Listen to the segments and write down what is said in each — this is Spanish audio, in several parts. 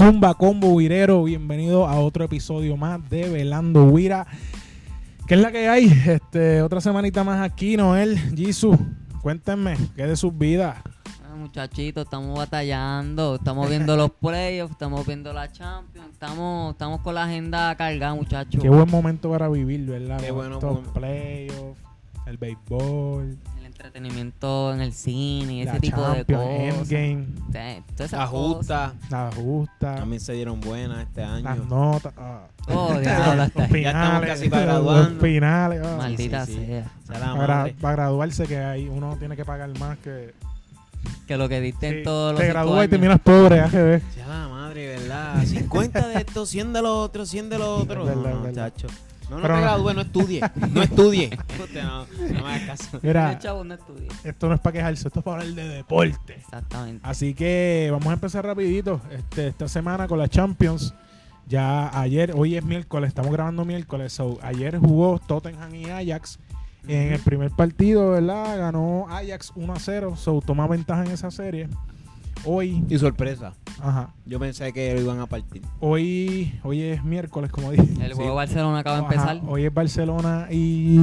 Zumba Combo Virero, bienvenido a otro episodio más de Velando Wira. ¿Qué es la que hay? Este, otra semanita más aquí, Noel, Jisoo. Cuéntenme, ¿qué de sus vidas? Ah, muchachitos, estamos batallando, estamos viendo los playoffs, estamos viendo la Champions, estamos, estamos con la agenda cargada, muchachos. Qué buen momento para vivir, ¿verdad? Qué bueno, buen- playoffs, el béisbol, entretenimiento en el cine y la ese tipo de Champions, cosas. Endgame, esas La justa. la justa, También se dieron buenas este las año. notas, ah, cosas. Oh, hasta los ahí. Ya estamos finales, casi para los finales. ah. Maldita sí, sí. sea. Sea la para, madre. para graduarse que hay uno tiene que pagar más que Que lo que diste Sí, en todos los te gradúas y terminas pobre AGB. Sea la madre, ¿verdad? 50 de esto, 100 de lo otro, 100 de lo otro. No, no, verdad. No, no Pero te no. gradúes, no estudie. No estudie. Usted no, no me hagas caso. Mira, chavo no estudia. esto no es para quejarse, esto es para hablar de deporte. Exactamente. Así que vamos a empezar rapidito este, esta semana con la Champions. Ya ayer, hoy es miércoles, estamos grabando miércoles. So, ayer jugó Tottenham y Ajax. En el primer partido, ¿verdad? Ganó Ajax 1 a 0. So, toma ventaja en esa serie. Hoy, Y sorpresa. ajá. Yo pensé que lo iban a partir. Hoy, hoy es miércoles, como dije. El Sí. juego Barcelona acaba de empezar. Hoy es Barcelona y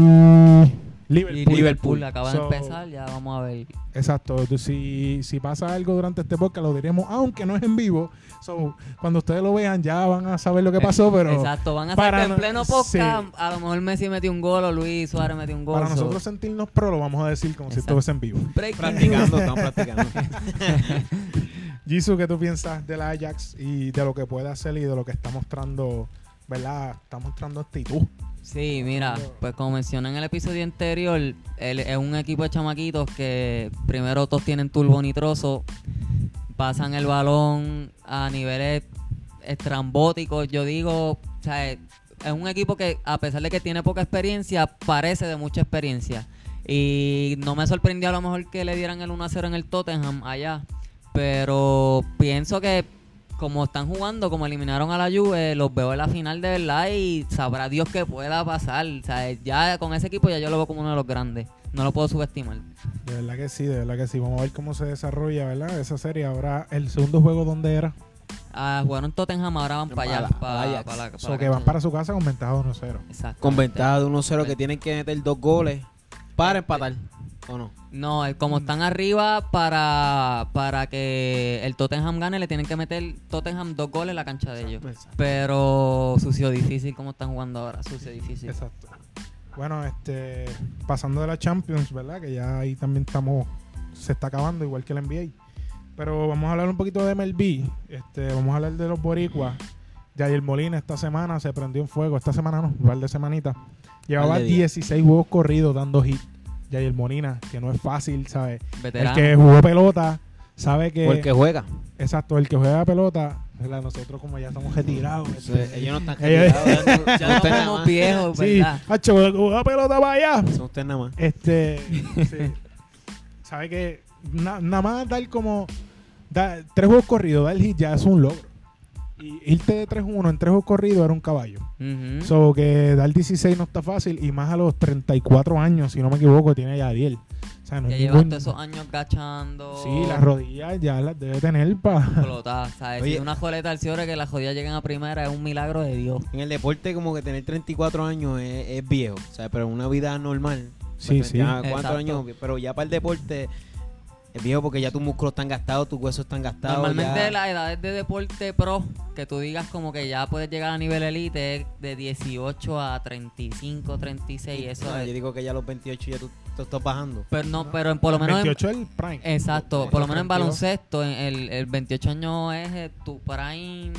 Liverpool. Y Liverpool acaba So- de empezar, ya vamos a ver. Exacto. Entonces, si, si pasa algo durante este podcast, lo diremos, aunque no es en vivo. So, cuando ustedes lo vean, ya van a saber lo que pasó, pero Exacto, van a para saber en pleno podcast sí. a lo mejor Messi metió un gol o Luis Suárez metió un gol. para so- nosotros sentirnos pro, lo vamos a decir como si estuviese en vivo. Breaking Practicando, estamos practicando. Jisoo, ¿qué tú piensas del Ajax y de lo que puede hacer y de lo que está mostrando, ¿verdad? Está mostrando actitud. Sí, mira, pues como mencioné en el episodio anterior, él es un equipo de chamaquitos que primero todos tienen turbo nitroso, pasan el balón a niveles estrambóticos, yo digo, es un equipo que a pesar de que tiene poca experiencia, parece de mucha experiencia. Y no me sorprendió a lo mejor que le dieran el 1-0 en el Tottenham allá, pero pienso que como están jugando, como eliminaron a la Juve, los veo en la final de verdad y sabrá Dios que pueda pasar. O sea, ya con ese equipo ya yo lo veo como uno de los grandes. No lo puedo subestimar. De verdad que sí, de verdad que sí. Vamos a ver cómo se desarrolla, ¿verdad? Esa serie. Ahora, el segundo juego, ¿dónde era? Ah, jugaron Tottenham, ahora van para allá. Para- Para, para Ajax. para la- para So, la que van para su casa con ventaja 1-0. Exactamente. Con ventaja de 1-0 que tienen que meter dos goles para empatar. ¿O no? No, eh, como están arriba, para, para que el Tottenham gane, le tienen que meter Tottenham dos goles en la cancha de ellos. Exacto. Pero sucio difícil como están jugando ahora, sucio difícil. Exacto. Bueno, este, pasando de la Champions, ¿verdad? Que ya ahí también estamos, se está acabando, igual que el NBA. Pero vamos a hablar un poquito de MLB. Este, vamos a hablar de los boricuas. Jair Molina esta semana se prendió en fuego. Esta semana no, un par de semanitas. Llevaba Par de días. 16 juegos corridos dando hit. Jair Molina, que no es fácil, ¿sabes? Veterano. El que jugó pelota sabe que... O el que juega. Exacto, el que juega pelota, ¿verdad? nosotros como ya estamos retirados. Ellos no están retirados. Ya no- ya no Ya usted nada somos más. viejos, Sí, ¿verdad? hacho, que juega pelota para allá. Son ustedes nada más. Este, sí. sabe que na- nada más dar como da- tres juegos corridos, dar hit ya es un logro. Y irte de 3-1 en tres juegos corridos era un caballo. Ujú. So que dar 16 no está fácil y más a los 34 años, si no me equivoco, tiene ya 10. O sea, no ya es lleva ningún- todos esos años gachando. Sí, las rodillas ya las debe tener para... explotadas, ¿sabes? Oye. Si una joleta al cierre que las jodidas lleguen a primera es un milagro de Dios. En el deporte como que tener 34 años es, es viejo, o sea, pero en una vida normal. Sí, pues, sí. ya ¿Cuántos Exacto. años? Pero ya para el deporte es viejo porque ya tus músculos están gastados, tus huesos están gastados. Normalmente ya- las edades de deporte pro, que tú digas como que ya puedes llegar a nivel elite, es de 18 a 35, 36, eso No, es. yo digo que ya a los 28 ya tú, tú estás bajando. Pero no, pero en- por lo menos en, 28 el prime. Exacto, por lo menos en 32. baloncesto, en el, el 28 años es eh, tu prime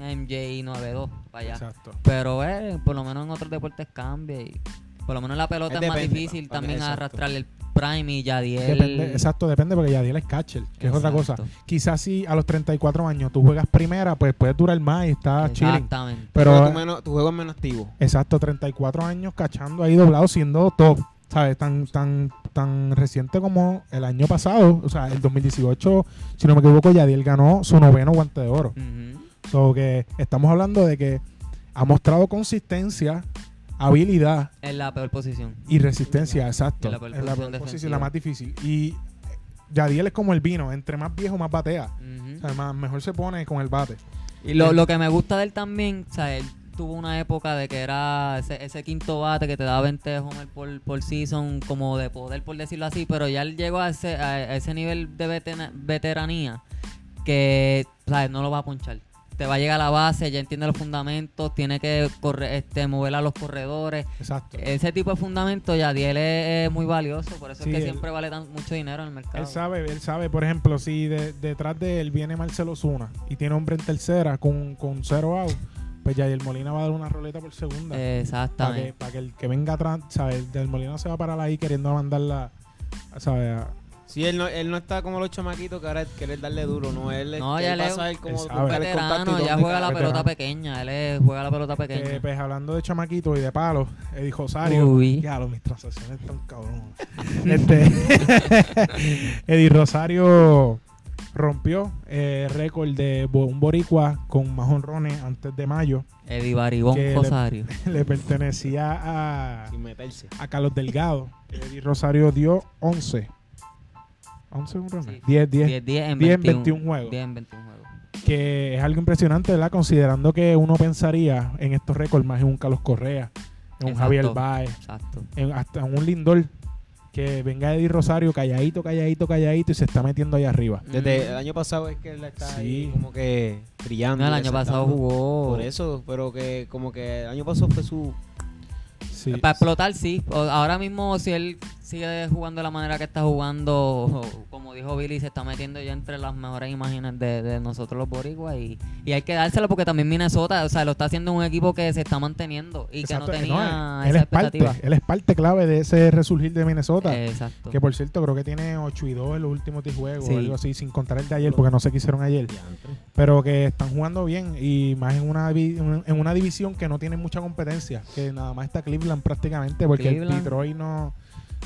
MJ 92 para allá. Exacto. Pero eh, por lo menos en otros deportes cambia y por lo menos la pelota es, Es más difícil pa- también exacto. arrastrar el prime y Yadiel. Depende, exacto, depende porque Yadiel es catcher, que es otra cosa. Quizás si a los 34 años tú juegas primera, pues puedes durar más y está chilling. Exactamente. Pero, tu, menos- tu juego es menos activo. exacto, 34 años cachando ahí doblado siendo top, ¿sabes? Tan, tan, tan reciente como el año pasado, o sea, el 2018, si no me equivoco, Yadiel ganó su noveno guante de oro. So que estamos hablando de que ha mostrado consistencia, habilidad En la peor posición. y resistencia, exacto. En la peor En la posición peor posición, defensiva. la más difícil. Y Yadiel es como el vino, entre más viejo más batea. O sea, más- mejor se pone con el bate. Y lo, lo que me gusta de él también, o sea, él tuvo una época de que era ese, ese quinto bate que te daba 20 homer por, por season, como de poder, por decirlo así, pero ya él llegó a ese, a ese nivel de veteranía que, ¿sabes? No lo va a ponchar. Te va a llegar a la base, ya entiende los fundamentos, tiene que corre, este, mover a los corredores. Exacto. Ese tipo de fundamentos ya Diel es, es muy valioso, por eso Sí, es que él- siempre vale tan, mucho dinero en el mercado. Él sabe, él sabe, por ejemplo, si de- detrás de él viene Marcelo Zuna y tiene hombre en tercera con, con cero out, pues ya el Molina va a dar una roleta por segunda. para, que, Exactamente. para que el que venga atrás, ¿sabes? Del Molina se va a parar ahí queriendo mandarla, ¿sabes? A- Sí, él no, él no está como los chamaquitos que ahora quiere darle duro, no, él, No, él ya a le- cómo él sabe. buscar el contacto y Veterano, ya juega la. Veterano. pelota pequeña, él es- juega la pelota que, pequeña. pues hablando de chamaquito y de palo, Eddie Rosario. Uy. Ya, mis transacciones están cabrón. este, Eddie Rosario rompió eh, récord de bo- un boricua con más honrones antes de mayo. Eddie Baribón que le- Rosario. Le pertenecía a, Sin meterse. a Carlos Delgado. Eddie Rosario dio 11. 11 honrones. Sí. 10, 10. 10, 10 en 10 en 21, 21 juegos. 10 en 21 juegos. Que es algo impresionante, ¿verdad? Considerando que uno pensaría en estos récords más en un Carlos Correa, en un Exacto. Javier Baez, Exacto. en- hasta en un Lindor. Que venga Eddie Rosario calladito, calladito, calladito y se está metiendo ahí arriba. Desde Mm. el año pasado es que él está Sí. ahí como que brillando. No, el año pasado jugó. Por eso, pero que como que el año pasado fue su... Sí. Para explotar, sí. Ahora mismo, si él sigue jugando de la manera que está jugando, como dijo Billy, se está metiendo ya entre las mejores imágenes de, de nosotros los boricuas. Y, y hay que dárselo porque también Minnesota, o sea, lo está haciendo un equipo que se está manteniendo y Exacto, que no tenía él, esa es parte, expectativa. él es parte clave de ese resurgir de Minnesota. Exacto. que por cierto, creo que tiene 8 y 2 en los últimos 10 juegos, Sí. o algo así, sin contar el de ayer, porque no sé qué hicieron ayer. Pero que están jugando bien y más en una, en una división que no tiene mucha competencia, que nada más está Cleveland prácticamente, porque el. Detroit no.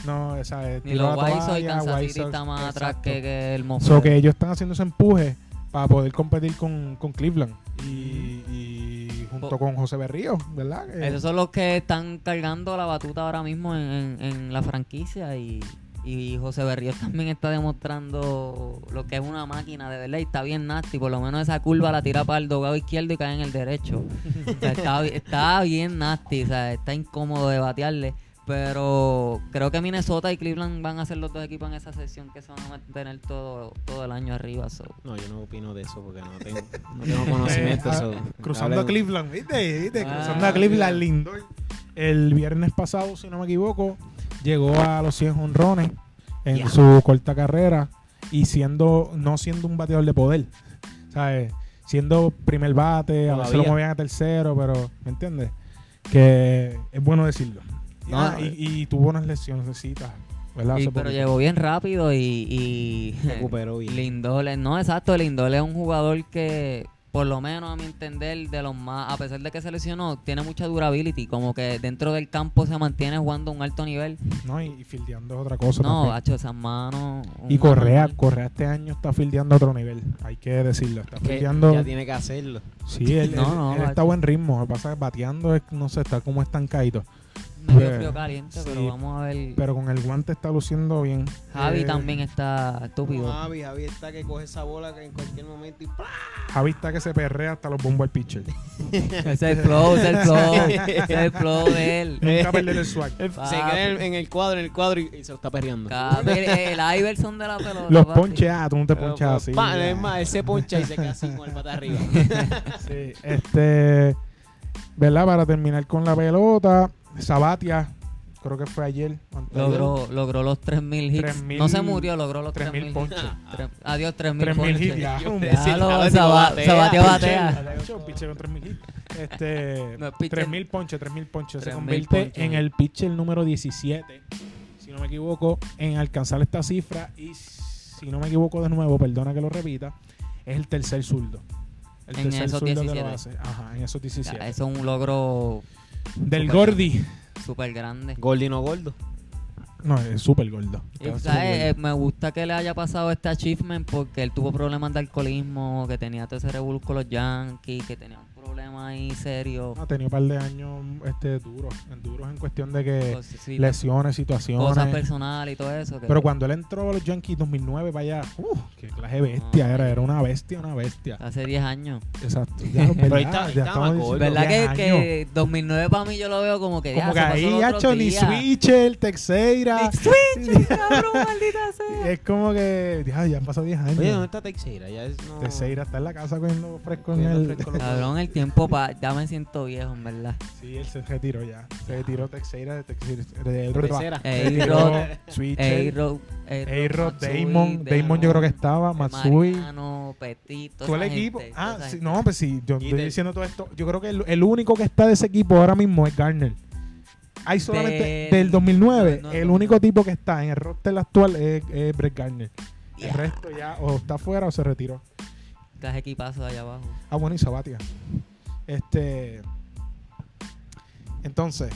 No o sea, Ni tiró los Sox y está más atrás que, que el So Monfort. que ellos están haciendo ese empuje para poder competir con, con Cleveland y, y junto Po- con José Berrío, ¿verdad? Que- Esos son los que están cargando la batuta ahora mismo en, en- en la franquicia y, y José Berríos también está demostrando lo que es una máquina de verdad y está bien nasty. Por lo menos esa curva la tira para el dogado izquierdo y cae en el derecho. O sea, está, bi- está bien nasty, o sea, está incómodo de batearle. Pero creo que Minnesota y Cleveland van a ser los dos equipos en esa sesión que se van a mantener todo, todo el año arriba. so. No, yo no opino de eso porque no tengo, no tengo conocimiento. Eh, so, ah, cruzando a Cleveland, ¿viste? ¿Viste? Ah, cruzando a Cleveland, mira. Lindor. El viernes pasado, si no me equivoco, llegó a los 100 honrones en su corta carrera y siendo no siendo un bateador de poder, ¿sabes? Siendo primer bate, a veces lo Todavía. movían a tercero, pero ¿me entiendes? Que es bueno decirlo. No, y, y tuvo unas lesiones, ¿verdad? Y- Hace pero llegó bien rápido y, y Recuperó bien. Lindol, es- no, exacto, Lindol es un jugador que, por lo menos a mi entender, de los más, a pesar de que se lesionó, tiene mucha durability, como que dentro del campo se mantiene jugando a un alto nivel. No, y, y fildeando es otra cosa. No, también. hacho, esas manos. Y Correa. Correa este año está fildeando a otro nivel, hay que decirlo. Está fildeando. ya tiene que hacerlo. Sí, él, No, él- no, él va- está a buen ritmo. Lo que pasa es que bateando, es, no sé, está como estancadito. Medio Eh, frío caliente, sí, pero vamos a ver. Pero con el guante está luciendo bien. Javi Eh, también está estúpido. Javi, Javi está que coge esa bola que en cualquier momento y ¡plá! Javi está que se perrea hasta los bombos al pitcher. ese es el flow, ese es el flow. ese es el flow de él. Nunca perder el swag. se queda en el, en el cuadro, en el cuadro y, y se lo está perreando. El, el Iverson de la pelota. Los papi. ponches, ah, tú no te ponchas así. pa, es más, él se poncha y se queda así con el pata arriba. Sí, este, ¿verdad? Para terminar con la pelota, Sabatia, creo que fue ayer. Logró, logró los 3000 hits. 3000 no se murió, logró los 3000 3000 ponches. hits. Tres- Adiós, 3000 3000 ponches. hits, ya. Ya. Sabatia Pitcher, batea. un pitcher con 3000 hits. Este, No es pitcher. 3000 ponches, 3000 ponches. Se 3000 convierte ponches. en el pitcher número 17, si no me equivoco, en alcanzar esta cifra. Y si no me equivoco de nuevo, perdona que lo repita, es el tercer zurdo. El En tercer esos zurdo que 17. lo hace. Ajá, en esos Ya, 17. Eso es un logro Del super- Gordy. súper grande. Gordi no gordo. No, es súper gordo. Y, ¿sabes? Eh, gordo. me gusta que le haya pasado este achievement porque él tuvo problemas de alcoholismo, que tenía todo ese revuelo con los Yankees, que tenía un problema problemas ahí serios. Ha tenido un par de años este, duros, en duros en cuestión de que Cosas- sí, lesiones, situaciones. cosas personales y todo eso. que- Pero cuando él entró a los Yankees 2009, vaya, uh, qué clase de bestia No, era, era una bestia, una bestia. Hace 10 años. Exacto. Ya, Pero ahí ¿verdad? está- Ya está diciendo ¿Verdad 10 que, que 2009 para mí yo lo veo como que ya Como que ahí, otros hacho, ni. Switcher, Texeira. Ni Switch, cabrón, maldita sea. Es como que, ya, ya han pasado 10 años. Oye, ¿dónde está Teixeira? Ya es, no... Texeira está en la casa cogiendo fresco en el... fresco. Cabrón, el tiempo pa, ya me siento viejo, en verdad. Sí, él se retiró ya. Se retiró Texeira de Texeira. De, Texeira. A-Rod, Matsui, Damon. Damon yo creo que estaba. Matsui. Mariano, Petit, toda Todo el equipo. Ah, no, pues sí, yo estoy diciendo todo esto. Yo creo que el, el único que está de ese equipo ahora mismo es Garner. Hay solamente Del- del 2009, no, no, el único no. tipo que está en el roster actual es, es Brett Garner. El resto ya o está fuera o se retiró. Estás equipazo allá abajo. Ah, bueno, y Sabatia. Este. Entonces,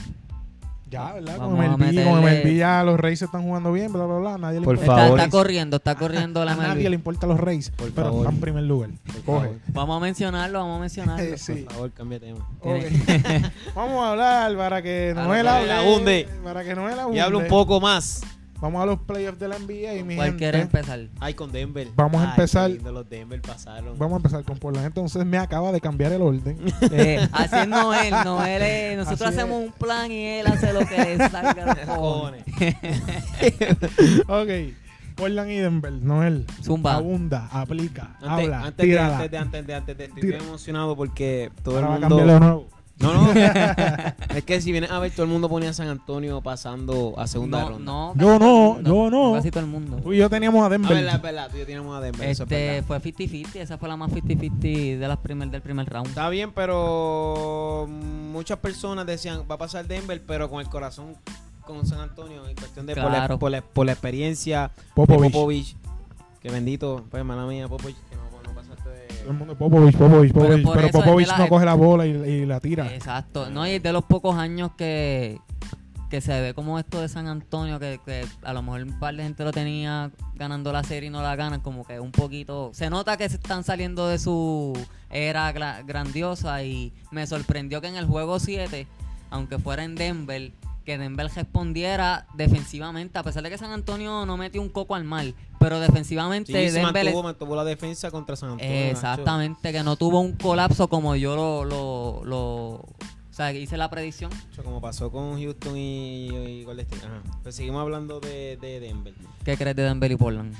ya, ¿verdad? Con Vamos a MLB, con MLB ya los Rays están jugando bien, bla, bla, bla. Nadie le Por importa. Está, favor. está corriendo, está corriendo la A nadie le importa los Rays, Por pero favor. están en primer lugar. Coge. Vamos a mencionarlo, vamos a mencionarlo. Eh, sí. Por favor, cambia de tema. Vamos a hablar para que Noel hable. Para que Noel abunde. Y habla un poco más. Vamos a los playoffs de la NBA, mi ¿Cuál gente. quiere empezar? Ay, con Denver. Vamos a Ay, empezar. qué lindo, los Denver pasaron. Vamos a empezar con Portland. Entonces me acaba de cambiar el orden. Eh, así es Noel, Noel es- nosotros Así es. hacemos un plan y él hace lo que le salga de los cojones. ok. Portland y Denver. Noel. Zumba. Abunda, aplica, Antes, habla, antes, de, tírala. antes de, antes de, antes de, estoy Tira. bien emocionado porque todo Ahora va a el cambiarlo de mundo... nuevo. No, no. es que si vienes a ver, todo el mundo ponía a San Antonio pasando a segunda No, ronda. no, Yo no, yo no. Casi todo el mundo. Tú y yo teníamos a Ah, Denver. verdad, es verdad. Tú y yo teníamos a Denver. eso es Este verdad. fue 50-50, esa fue la más 50-50 de las primer, del primer round. Está bien, pero muchas personas decían, va a pasar Denver, pero con el corazón con San Antonio, en cuestión de por, la, Claro. por, la, por la experiencia Popovich. de Popovich. Que bendito, pues mala mía, Popovich, Todo el mundo Popovich, Popovich, Popovich. Pero, Popovich la- no coge la bola y, y la tira. Exacto. No, y es de los pocos años que, que se ve como esto de San Antonio, que, que a lo mejor un par de gente lo tenía ganando la serie y no la ganan, como que un poquito... Se nota que se están saliendo de su era gra- grandiosa y me sorprendió que en el juego 7, aunque fuera en Denver, que Denver respondiera defensivamente, a pesar de que San Antonio no metió un coco al mal, pero defensivamente Sí, se Denver... mantuvo, mantuvo la defensa contra San Antonio. Nacho. Exactamente, que no tuvo un colapso como yo lo, lo, lo- o sea, hice la predicción. Nacho, Como pasó con Houston y, y Golden State. Ajá. Pues seguimos hablando de, de Denver. ¿Qué crees de Denver y Portland?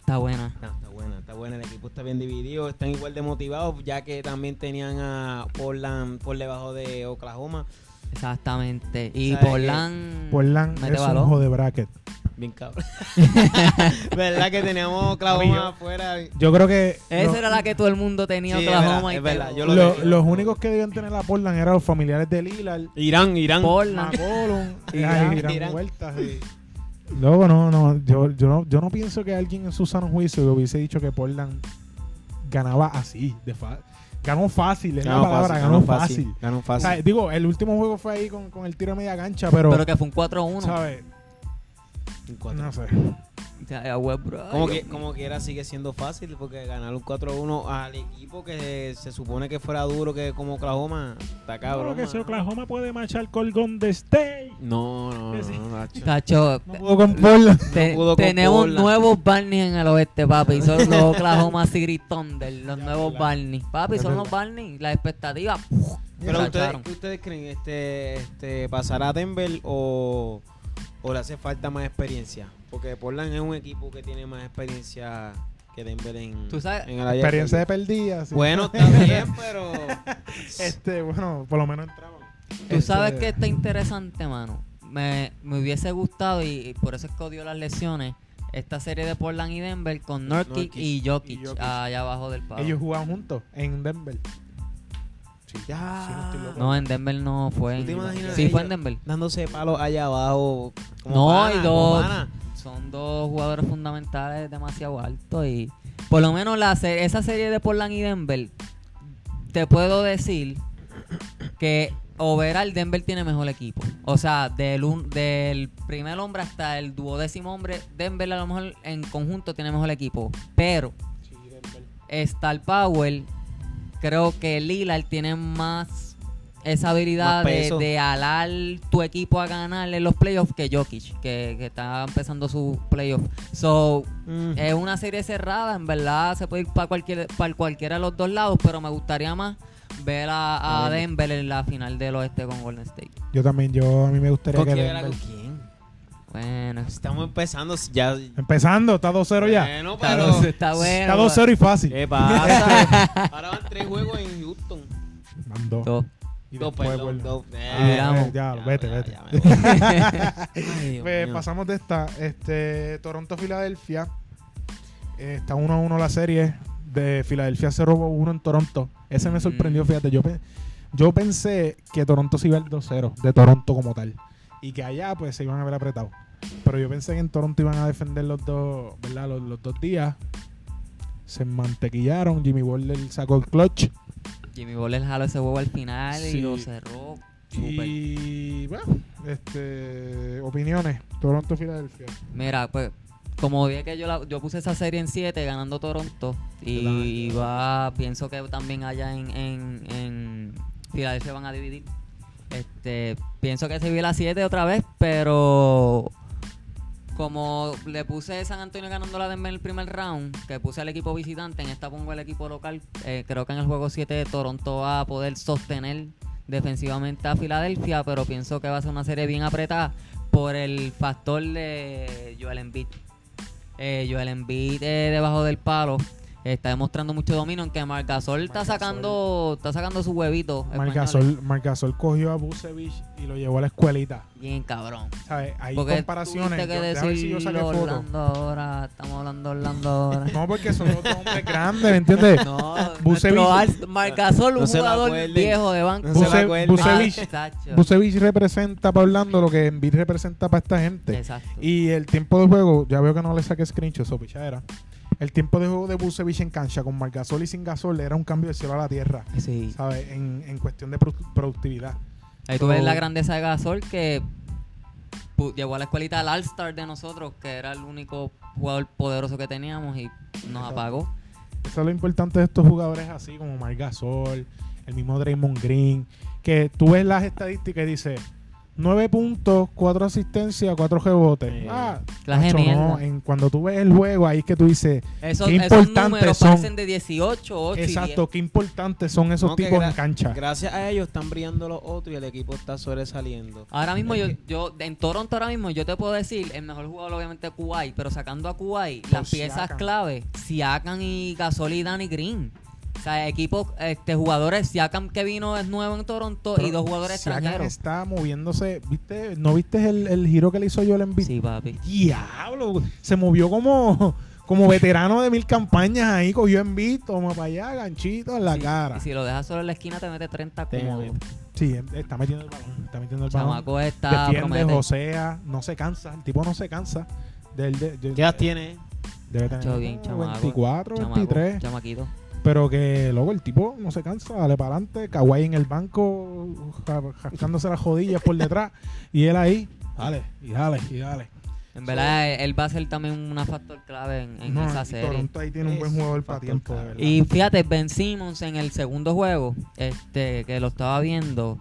Está buena. Está, está buena, está buena. El equipo está bien dividido. Están igual de motivados, ya que también tenían a Portland por debajo de Oklahoma. Exactamente. Y ¿Sabes Portland, Portland es un de bracket. Bien cabrón. ¿Verdad que teníamos. Oklahoma afuera? Yo creo que Esa los, era la que todo el mundo tenía Sí, es Oklahoma verdad, y es verdad. Yo lo lo- tenía. los únicos que debían tener la Portland eran los familiares de Lillard, Irán, Irán. Portland. McCollum, Irán, Irán Irán. vueltas. sí. Luego no, no yo, yo no, yo no pienso que alguien en su sano juicio hubiese dicho que Portland ganaba así, de fa- ganó fácil, es la palabra, ganó fácil. Ganó O fácil. sea, digo, el último juego fue ahí con, con el tiro a media cancha, pero, Pero que fue un 4-1. ¿sabes? Un cuatro. No sé. Como que, como quiera sigue siendo fácil porque ganar un 4-1 al equipo que se supone que fuera duro que como Oklahoma está cabrón. que si. Oklahoma puede marchar con Golden State. No, no, no, no. Tacho, No pudo con Portland. te- No pudo con tenemos Portland. nuevos Barney en el oeste, papi. Son los Oklahoma City Thunder, los Ya, nuevos verdad. Barney. Papi, son los. Barney. La expectativa. Pero ustedes. ¿qué ustedes creen? Este, este, ¿Pasará a Denver o, o le hace falta más experiencia? Porque Portland es un equipo que tiene más experiencia que Denver en, Tú sabes- en el área Experiencia de perdida. sí. Bueno, está bien, pero... Este, bueno, por lo menos entramos. Tú sabes Este, que está interesante, mano. Me, me hubiese gustado y, y por eso es que odio las lesiones. Esta serie de Portland y Denver con Nurkic Nurkic y Jokic, y Jokic. allá abajo del palo. Ellos jugaban juntos en Denver. Sí, Ya. sí, no estoy loco. No, en Denver no fue. ¿Tú te en- imaginas sí, fue en Denver. Dándose palos allá abajo. como No, pana, y dos. Son dos jugadores fundamentales demasiado altos. Y por lo menos la esa serie de Portland y Denver, te puedo decir que overall Denver tiene mejor equipo. O sea, del, un- del primer hombre hasta el duodécimo hombre, Denver a lo mejor en conjunto tiene mejor equipo. Pero Sí. Star Power creo que Lillard tiene más esa habilidad Más de, alar tu equipo a ganar en los playoffs que Jokic, que, que está empezando su playoff. So, Mm. es una serie cerrada, en verdad se puede ir para cualquier, para cualquiera de los dos lados, pero me gustaría más ver a, a Denver en la final del oeste con Golden State. Yo también, yo a mí me gustaría ¿Con que Denver-? Bueno, Estamos empezando ya. Empezando, está 2-0 ya. Bueno, está, pero. está bueno. Está 2-0 y fácil. ¿Qué pasa? Ahora van tres juegos en Houston. Mandó. Dos. Y Dos, después perdón, dos. Ah, miramos. eh, ya, vete, vete. Ay, Pues, pasamos de esta. Este, Toronto-Filadelfia. Eh, está 1-1 la serie. De Filadelfia 0-1 en Toronto. Ese me Mm. sorprendió, fíjate. Yo, pe- yo pensé que Toronto se iba al 2-0 de Toronto como tal. Y que allá pues se iban a ver apretados. Pero yo pensé que en Toronto iban a defender los dos, ¿verdad? Los, los dos días. Se mantequillaron. Jimmy Butler sacó el clutch. Jimmy Butler jaló ese huevo al final Sí. y lo cerró. Y bueno, este, opiniones. Toronto-Filadelfia. Mira, pues como dije que yo, la- yo puse esa serie en 7 ganando Toronto y, va, pienso que también allá en, en, en Filadelfia van a dividir. Este, pienso que se vio la 7 otra vez, pero como le puse San Antonio ganando la en el primer round, que puse al equipo visitante, en esta pongo el equipo local, eh, creo que en el juego 7 Toronto va a poder sostener defensivamente a Filadelfia, pero pienso que va a ser una serie bien apretada por el factor de Joel Embiid. Eh, Joel Embiid eh, debajo del palo está demostrando mucho dominio, aunque Marc Gasol está Marc sacando está sacando su huevito. Marc. Gasol, Marc Gasol cogió a Busevich y lo llevó a la escuelita. Bien cabrón. ¿Sabes? Hay Porque comparaciones. que Yo- si yo saqué. Orlando ahora, estamos hablando Orlando ahora. No, porque son dos hombres grandes, ¿me entiendes? No, Busevich- Marc Gasol, un No jugador viejo de banco. No Buse-. Busevich, Ah. Busevich representa para Orlando lo que Embiid representa para esta gente. Exacto. Y el tiempo de juego, ya veo que no le saqué screenshot, o pichadera. El tiempo de juego de Busevich en cancha con Marc Gasol y sin Gasol era un cambio del cielo a la tierra, Sí. ¿sabes? En, en cuestión de produ- productividad. Ahí tú ves la grandeza de Gasol que llevó a la escuelita al All-Star de nosotros, que era el único jugador poderoso que teníamos y nos apagó. Eso es lo importante de estos jugadores así como Marc Gasol, el mismo Draymond Green, que tú ves las estadísticas y dices 9 puntos, 4 asistencias, 4 rebotes. Sí. Ah, de macho, no, en, cuando tú ves el juego ahí es que tú dices, Esos, Qué esos importantes números son. parecen de 18, 8 y exacto, qué importantes son esos No, tipos en cancha. Gracias a ellos están brillando los otros y el equipo está sobresaliendo. Ahora mismo yo, yo en Toronto ahora mismo yo te puedo decir el mejor jugador obviamente Kuwait, pero sacando a Kuwait las piezas Siakam. clave, Siakam y Gasol y Danny Green. O sea, equipos, este, jugadores, Siakam que vino es nuevo en Toronto y dos jugadores Siakam extranjeros. está moviéndose, ¿viste? ¿No viste el, el giro que le hizo Joel Embiid? Sí, papi. Diablo, se movió como, como veterano de mil campañas ahí, cogió Embiid, toma para allá, ganchito en la Sí, cara. Y si lo dejas solo en la esquina te mete 30 Te cómodo. mete. Sí, em- está metiendo el balón, está metiendo el balón. Chamaco está Defiende, promete. josea, no se cansa, el tipo no se cansa. Del, de, de- ¿Qué edad tiene? Debe tener Chacho, bien, como chamaco. 24, Chamaco, 23. Chamaquito. Pero que luego el tipo no se cansa, dale para adelante. Kawhi en el banco, ja- jascándose las jodillas por detrás. Y él ahí, dale, y dale, y dale. En verdad, él va a ser también una factor clave en, en No, esa serie. Toronto ahí tiene un buen jugador para tiempo, de clave. verdad. Y fíjate, Ben Simmons en el segundo juego, este, que lo estaba viendo,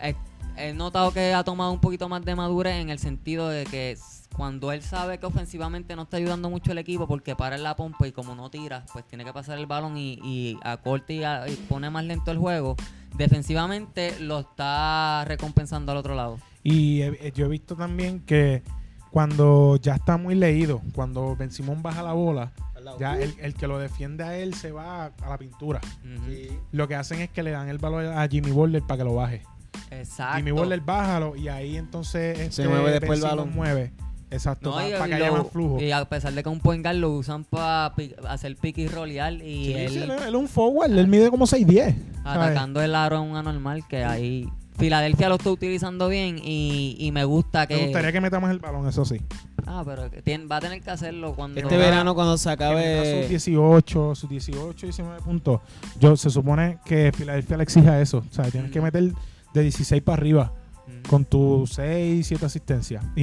eh, he notado que ha tomado un poquito más de madurez en el sentido de que cuando él sabe que ofensivamente no está ayudando mucho el equipo porque para en la pompa y como no tira, pues tiene que pasar el balón y, y acorta y, a- y pone más lento el juego. Defensivamente lo está recompensando al otro lado. Y he- he- yo he visto también que cuando ya está muy leído, cuando Ben Simón baja la bola, ya el, el que lo defiende a él se va a la pintura. Lo que hacen es que le dan el balón a Jimmy Butler para que lo baje. Exacto. Jimmy Butler bájalo y ahí entonces este mueve después Ben el balón. Mueve. Exacto, No, para y- que haya más flujo. Y a pesar de que un point guard lo usan para hacer pick y rolear y Sí, él sí, él, él es un forward, él mide como 6'10. ¿sabes? atacando el aro en un anormal que ahí Filadelfia lo está utilizando bien y, y me gusta que Me gustaría que metamos el balón, eso sí. ah pero que tien- va a tener que hacerlo cuando Este verano cuando se meta sus acabe... 18, sus 18, 19 puntos. Yo se supone que Filadelfia le exija eso. O sea, tienes que meter de 16 para arriba. Con tus 6, 7 asistencias. Y,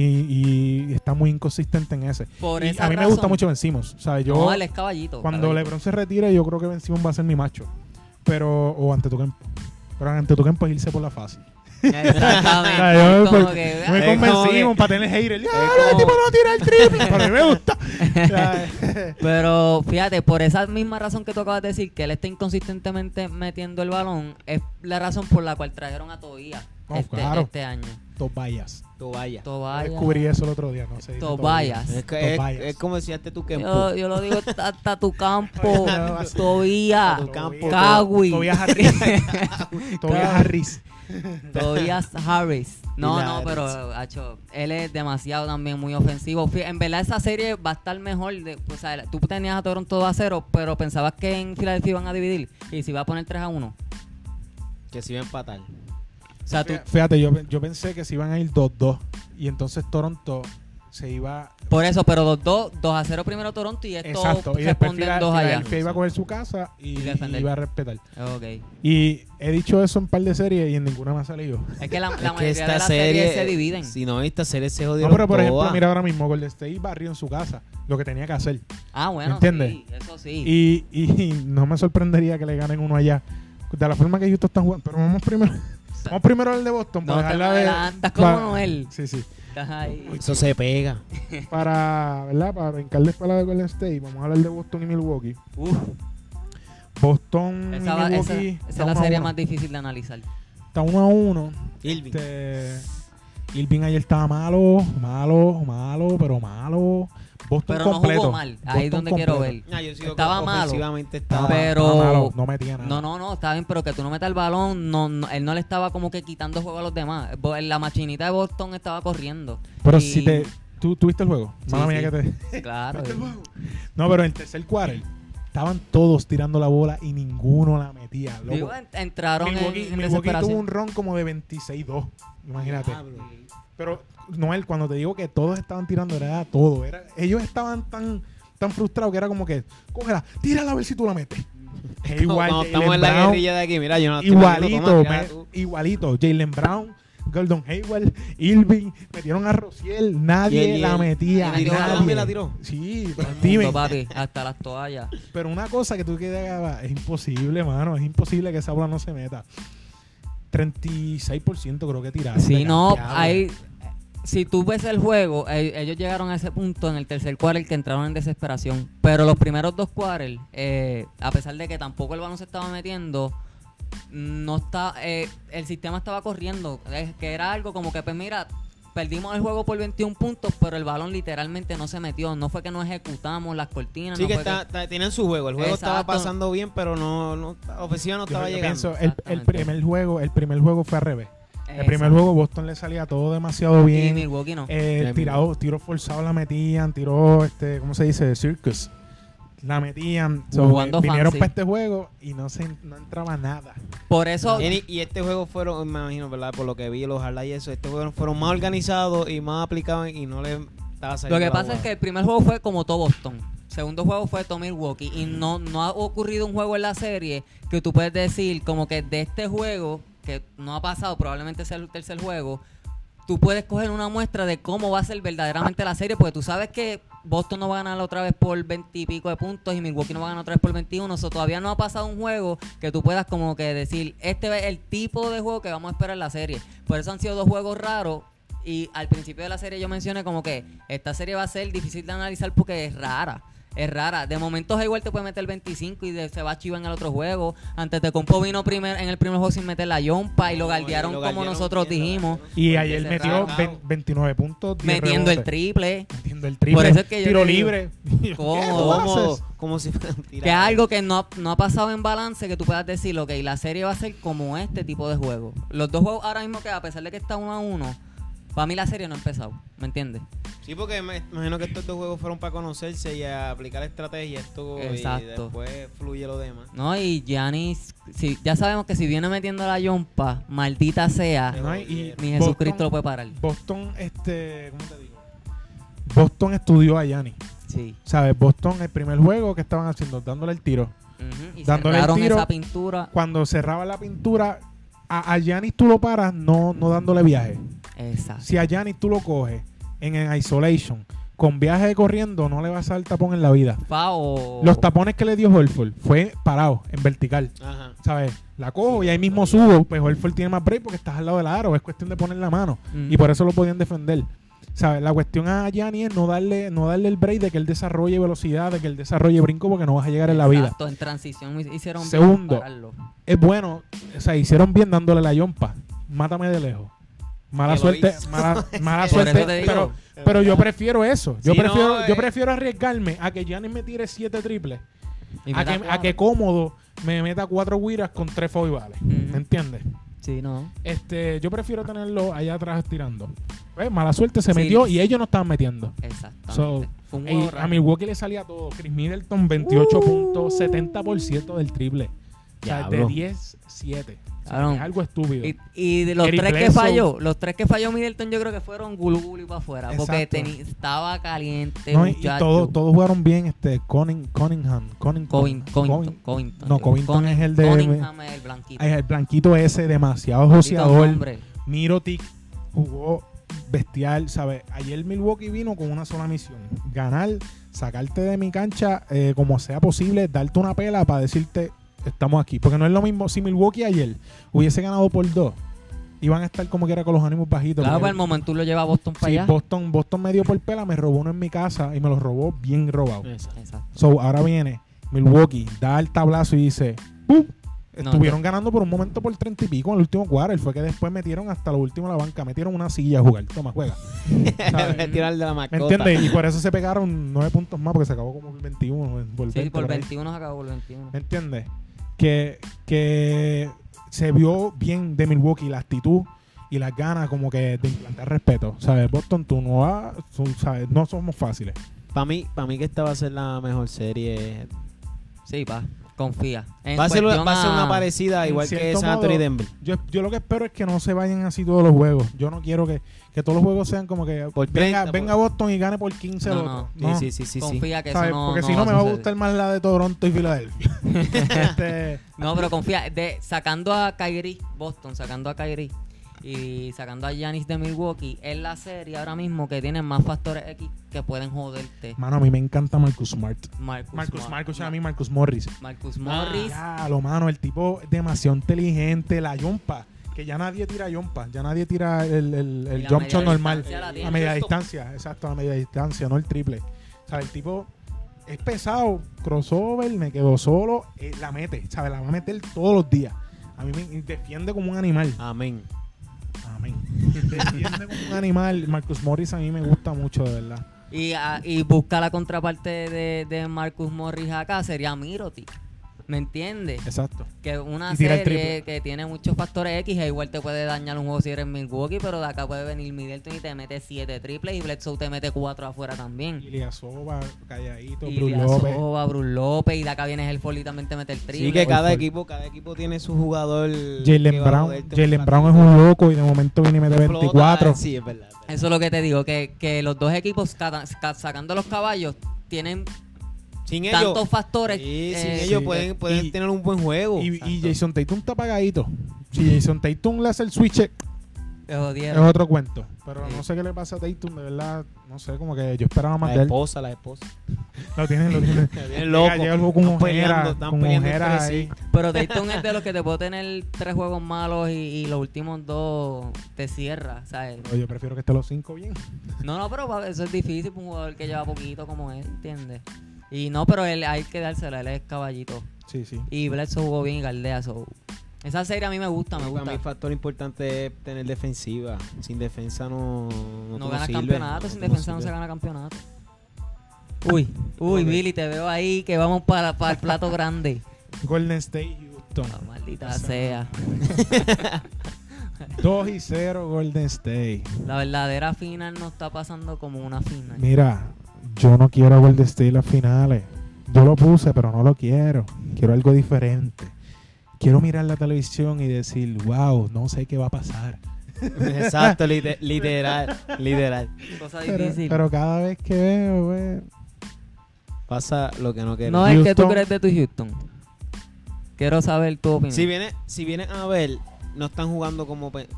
y está muy inconsistente en ese. por Y esa a mí me gusta mucho Ben Simmons. O sea, yo no, él es caballito cuando caballito. LeBron se retire, yo creo que Ben Simmons va a ser mi macho. pero o ante tu campo. Pero ante tu campo es irse por la fácil. Exactamente. Ah, yo por- que, me convencimos que- para tener hater. ¡Ya, como- el tipo no tira el triple! Pero a mí me gusta. O sea, Pero fíjate, por esa misma razón que tú acabas de decir, que él está inconsistentemente metiendo el balón, es la razón por la cual trajeron a Tobías Oh, este, claro. este año. Vaya. Yo Tobias. Descubrí eso el otro día, no sé. Tobias. Es, que es, Tobias. es como decías tú que Yo, yo lo digo hasta tu campo, Tu campo. Cagui, Tobias Harris. Tobias Harris. Tobías Harris. No, no, pero Harris. acho, él es demasiado también muy ofensivo. En verdad esa serie va a estar mejor. De, sea, tú tenías a Toronto 2 a 0, pero pensabas que en Filadelfia iban a dividir y se iba a poner 3 a 1. que se iba a empatar. O sea, tú, Fíjate, yo, yo pensé que se iban a ir 2-2. Y entonces Toronto se iba. por eso, pero 2 2, 2 a 0 primero Toronto y esto Exacto. Y después Fila- 2 allá. Iba a coger su casa y, Y iba a respetar. Ok. Y he dicho eso en un par de series y en ninguna me ha salido. Es que la, la Es que mayoría esta de las serie series se dividen. Si no, esta serie se No, jodió. pero por ejemplo, mira ahora mismo, Golden State barrió en su casa lo que tenía que hacer. Ah, bueno, ¿Entiendes? sí, eso sí. Y, y no me sorprendería que le ganen uno allá. De la forma que Houston están jugando. Pero vamos primero. Vamos primero al de Boston. No para te dejarla de- adelantas como para- Noel. Sí, sí. Estás ahí. Eso se pega. Para, ¿verdad? Para brincarles para la de Golden State, vamos a hablar de Boston y Milwaukee. Uf, Boston esa, y va- esa- Milwaukee esa es la serie más difícil de analizar. Está uno a uno. Irving. Este, Irving ayer estaba malo, malo, malo, pero malo. Boston Pero no completo. jugó mal. Ahí es donde quiero completo. ver. Ah, Estaba malo, Estaba- pero- estaba malo, no metía nada. No, no, no, está bien, pero que tú no metas el balón, no, no- él no le estaba como que quitando juego a los demás. La machinita de Boston estaba corriendo. Pero Y- si te. ¿Tú tuviste el juego? Sí, Mala mía sí. que te. Claro. ¿Viste el juego? No, pero en tercer quarter estaban todos tirando la bola y ninguno la metía. loco. Digo, en- entraron en- Milwaukee, en, Milwaukee tuvo un ron como de 26-2. Imagínate. Diablo. Pero, Noel, cuando te digo que todos estaban tirando, era todo. Era, ellos estaban tan, tan frustrados que era como que, cógela, tírala a ver si tú la metes. E igual, Cuando Jaylen estamos en la Brown, guerrilla de aquí, mira, yo no igualito, toma, igualito. Jalen Brown, Gordon Hayward, Irving, metieron a Rociel, nadie la metía. y metió la nadie. también la tiró. Sí, el dime. papi, hasta las toallas. Pero una cosa que tú quedas, es imposible, mano. Es imposible que esa bola no se meta. 36% creo que tiraron. Sí, no, campeado. hay. Si tú ves el juego, eh, ellos llegaron a ese punto en el tercer quarter que entraron en desesperación. Pero los primeros dos quarters, eh, a pesar de que tampoco el balón se estaba metiendo, no está, eh, el sistema estaba corriendo. Que era algo como que, pues mira, perdimos el juego por 21 puntos, pero el balón literalmente no se metió. No fue que no ejecutamos las cortinas. Sí, no que está, está- tienen su juego. El juego estaba pasando bien, pero no, no ofensiva no Yo- estaba yo llegando. pienso, el, primer juego, el primer juego fue al revés. El primer juego Boston le salía todo demasiado Y bien. Milwaukee no. Eh, tirado, tiros forzados la metían, tiró este, ¿cómo se dice? Circus. La metían. So, Jugando eh, vinieron fancy. para este juego y no se no entraba nada. Por eso, Y, y este juego fueron, me imagino, ¿verdad? Por lo que vi los highlights y eso, este juego fueron más organizados y más aplicados y no le estaba saliendo Lo que la pasa bola. es que el primer juego fue como todo Boston. Segundo juego fue Tommy Milwaukee. Y no, no ha ocurrido un juego en la serie que tú puedes decir como que de este juego, que no ha pasado, probablemente sea el tercer juego, tú puedes coger una muestra de cómo va a ser verdaderamente la serie, porque tú sabes que Boston no va a ganar otra vez por 20 y pico de puntos y Milwaukee no va a ganar otra vez por 21. O todavía no ha pasado un juego que tú puedas como que decir, este es el tipo de juego que vamos a esperar en la serie. Por eso han sido dos juegos raros. Y al principio de la serie yo mencioné como que esta serie va a ser difícil de analizar porque es rara. Es rara. De momento igual te puede meter 25 y de- se va a chivar en el otro juego. Antes de Compo vino primer, en el primer juego sin meter la yompa y lo galdearon como nosotros bien, dijimos. Y ayer metió trata- ve- 29 puntos. 10 Metiendo el triple. Metiendo el triple. Por eso es que yo tiro digo, libre. ¿cómo? ¿Qué tú como, si Que es algo que no, ha- no ha pasado en balance que tú puedas decir, ok, la serie va a ser como este tipo de juego. Los dos juegos ahora mismo que a pesar de que está uno a uno, para mí la serie no ha empezado, ¿me entiendes? Sí, porque me imagino que estos dos juegos fueron para conocerse y a aplicar estrategia esto y Exacto. después fluye lo demás. No, y Giannis, si, ya sabemos que si viene metiendo la yompa, maldita sea, No, y ni Boston- Jesucristo lo puede parar. Boston, este, ¿cómo te digo? Boston estudió a Yanni. Sí. ¿Sabes? Boston, el primer juego que estaban haciendo, dándole el tiro. Y Dándole el tiro. esa pintura. Cuando cerraba la pintura, a, a Giannis tú lo paras no, no dándole viaje. Exacto. Si a Giannis tú lo coges en, en isolation, con viaje de corriendo no le va a salir tapón en la vida. Fa o... Los tapones que le dio Holford fue parado, en vertical. Ajá. ¿Sabes? La cojo y ahí mismo subo. Pues Holford tiene más break porque estás al lado del aro. Es cuestión de poner la mano. Mm. Y por eso lo podían defender. ¿Sabes? La cuestión a Gianni es no darle, no darle el break de que él desarrolle velocidad, de que él desarrolle brinco porque no vas a llegar en la vida. Exacto, en transición hicieron bien Segundo. Es bueno, o sea, hicieron bien dándole la yompa. Mátame de lejos. Mala suerte, mala, suerte. Pero, pero yo prefiero eso. Yo Sí, prefiero, no, yo eh. prefiero arriesgarme a que Giannis me tire siete triples. Y A que, a que cómodo me meta cuatro guiras con tres foibales. Ujú. ¿Me entiendes? Sí, no. Este, yo prefiero tenerlo allá atrás tirando. Mala suerte se Sí. metió y ellos no estaban metiendo. Exactamente. So, juego a. Milwaukee le salía todo. Chris Middleton 28 puntos, 70% del triple. O sea, de Diablo. 10, 7. Es algo estúpido. Y, y de los Eric tres que Bledsoe. falló, los tres que falló Middleton yo creo que fueron gulu gulu y para afuera. Porque Exacto. teni- estaba caliente, No, y, y muchacho. todos, todos jugaron bien. Este, Conning, Cunningham. Covin- Covington, Covington. No, Covington es el de- Cunningham es el blanquito. Ay, el blanquito ese, demasiado Bendito joseador. nombre. Mirotic jugó bestial, ¿sabes? Ayer Milwaukee vino con una sola misión: ganar, sacarte de mi cancha eh, como sea posible, darte una pela para decirte, estamos aquí. Porque no es lo mismo. Si Milwaukee ayer hubiese ganado por dos, iban a estar como quiera con los ánimos bajitos. Claro, para el momento tú lo llevas a Boston para Sí, allá. Boston, Boston me dio por pela, me robó uno en mi casa y me lo robó bien robado. Exacto. So, ahora viene Milwaukee, da el tablazo y dice, ¡Pum! No, Estuvieron ganando por un momento por 30 y pico en el último quarter. Fue que después metieron hasta lo último a la banca. Metieron una silla a jugar. Toma, juega. Tirar de la ¿Me mascota. entiendes? Y por eso se pegaron nueve puntos más porque se acabó como por 21. Por Sí, 20 por por ahí. 21 se acabó por 21. ¿Me entiendes? Que, que se vio bien de Milwaukee la actitud y las ganas como que de implantar respeto. ¿Sabes? Boston, tú no vas, sabes, no somos fáciles. Para mí, para mí que esta va a ser la mejor serie. Sí, pa, confía. En Va a, ser, una- cuestión va a ser una a- parecida igual que cierto San Anthony modo, Denver. Yo, yo lo que espero es que no se vayan así todos los juegos. Yo no quiero que, que todos los juegos sean como que Por venga, 30, venga Boston y gane por 15 No, no. otro. Sí, No. sí, sí, sí, sí. confía que ¿Sabes? eso no Porque si no, me va a gustar más la de Toronto y Filadelfia. Este, No, pero confía. De, sacando a Kyrie, Boston, sacando a Kyrie y sacando a Giannis de Milwaukee, es la serie ahora mismo que tiene más factores X que pueden joderte. mano, a mí me encanta Marcus Smart. Marcus, Marcus, Smart- Marcus, a mí Marcus Morris. Marcus Ah, Morris. Ya, lo mano, el tipo demasiado inteligente, la yompa. Que ya nadie tira yompa, ya nadie tira el, el, el jump shot normal. A media distancia, exacto, a media distancia, no el triple. O sea, el tipo es pesado, crossover, me quedó solo, eh, la mete, ¿sabes? La va a meter todos los días. A mí me defiende como un animal. Amén. Amén. como un animal. Marcus Morris a mí me gusta mucho, de verdad. Y, ah, y busca la contraparte de, de Marcus Morris acá, sería Miroti. ¿Me entiendes? Exacto. Que una serie que tiene muchos factores X, e igual te puede dañar un juego si eres Milwaukee, pero de acá puede venir Middleton y te mete 7 triples y Bledsoe te mete 4 afuera también. Iliasova, calladito, Y Bruce López. Bruce López, y de acá vienes el Foley también te mete el triple. Sí, que cada equipo, cada equipo tiene su jugador. Jalen Brown, Jalen Brown es un loco y de momento viene y mete 24. Explota, Sí, es verdad. es verdad. Eso es lo que te digo, que, que los dos equipos sacando los caballos tienen Sin tantos ellos. factores. Sí, sin eh, ellos sí. pueden, pueden Y- tener un buen juego. Y. Jason Tatum está apagadito. Si Jason Tatum le hace el switch, es otro cuento. Pero Sí. no sé qué le pasa a Tatum, de verdad. No sé, como que yo esperaba más La de él. esposa, la esposa. Lo tienen, lo tienen. Bien loco. Llega algo con Están peleando, ojeras, están con ojeras ahí. sí. Pero Dayton es de los que te puede tener tres juegos malos y, y los últimos dos te cierra, ¿sabes? Pero yo prefiero que esté los cinco bien. No, no, pero eso es difícil para un jugador que lleva poquito como él, ¿entiendes? Y no, pero él hay que dársela, él es caballito. Sí, sí. Y Bledsoe jugó bien y Galdea, so. Esa serie a mí me gusta, me Para gusta. mí, factor importante es tener defensiva. Sin defensa no. No, No ganas campeonato, sin defensa no se gana campeonato. Uy, uy. Billy, te veo ahí que vamos para, para el plato grande. Golden State, Houston. Ah, maldita Pasa sea. 2 y 0 Golden State. La verdadera final no está pasando como una final. Mira, yo no quiero a Golden State las finales. Yo lo puse, pero no lo quiero. Quiero algo diferente. Quiero mirar la televisión y decir, wow, no sé qué va a pasar. Exacto, lite- literal. Literal. Cosa Pero, difícil. pero cada vez que veo, ve, Pasa lo que no queremos. no es que tú crees de tu Houston. Quiero saber tu opinión. Si viene, si vienen a ver, no están jugando como. Bueno,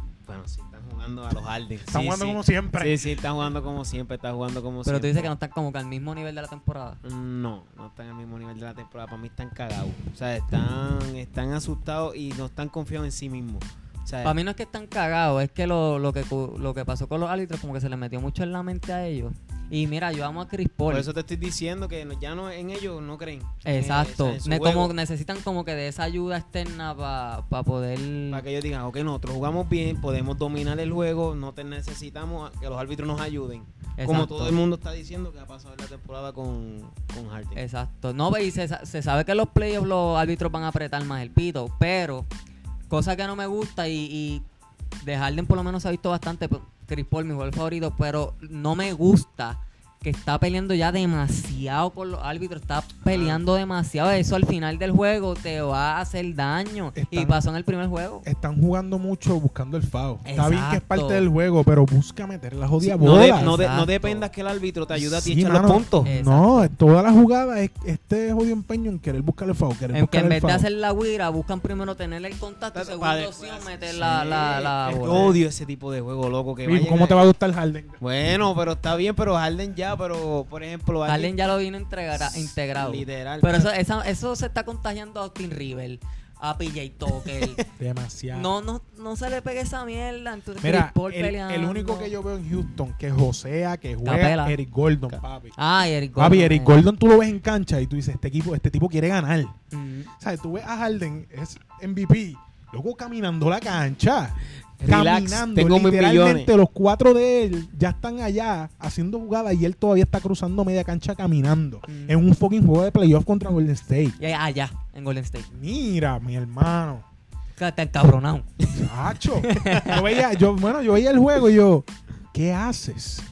sí, jugando a los Harden. Están Sí, jugando sí. como siempre. Sí, sí, están jugando como siempre, están jugando como Pero siempre. tú dices que no están como que al mismo nivel de la temporada. No, no están al mismo nivel de la temporada. Para mí están cagados. O sea, están, están asustados y no están confiados en sí mismos. O sea, Para mí no es que están cagados, es que lo, lo que lo que pasó con los árbitros como que se les metió mucho en la mente a ellos. Y mira, yo amo a Chris Paul. por eso te estoy diciendo que ya no en ellos no creen. Exacto. Eh, en Ne- como necesitan como que de esa ayuda externa para poder Para que ellos digan, ok, nosotros jugamos bien, podemos dominar el juego, no te necesitamos que los árbitros nos ayuden. Como todo el mundo está diciendo que ha pasado en la temporada con, con Harden. Exacto. No, y se, sa- se sabe que en los playoffs los árbitros van a apretar más el pito, pero cosa que no me gusta y, y de Harden por lo menos se ha visto bastante, pues, Chris Paul, mi jugador favorito, pero no me gusta que está peleando ya demasiado con los árbitros, está peleando demasiado, eso al final del juego te va a hacer daño y pasó en el primer juego. Están jugando mucho buscando el FAO. Está bien que es Exacto. parte del juego, pero busca meter la jodida no, de- bola. no, de- no Exacto. dependas que el árbitro te ayude a ti Sí, echar mano. los puntos. Eh, No, toda la jugada es este jodido empeño en querer buscar el FAO. Querer En que en el vez de hacer la guira, buscan primero tener el contacto y segundo pa- opción meter Sí, la, la, la bola. odio ese tipo de juego loco que ¿Cómo te va a gustar Harden? Bueno, pero está bien, pero Harden ya, pero por ejemplo, Harden ya lo vino integra- integrado. Literal. Pero eso, esa- eso se está contagiando a Austin River, a PJ Tucker. Demasiado. no, no, no se le pegue esa mierda. Entonces, Mira, el, único que yo veo en Houston que josea, que juega, Capela. Eric Gordon, papi. Ah, Eric Papi, Gordon, Eric eh. Gordon tú lo ves en cancha y tú dices, este equipo, este tipo quiere ganar. Mm. ¿Sabes? Tú ves a Harden, es MVP, luego caminando la cancha. Relax, caminando, tengo literalmente los cuatro de él ya están allá haciendo jugadas y él todavía está cruzando media cancha caminando Mm. en un fucking juego de playoff contra Golden State. Y allá, en Golden State. Mira, mi hermano. Está encabronado. Chacho. Yo veía, yo, bueno, yo veía el juego y yo, ¿qué haces?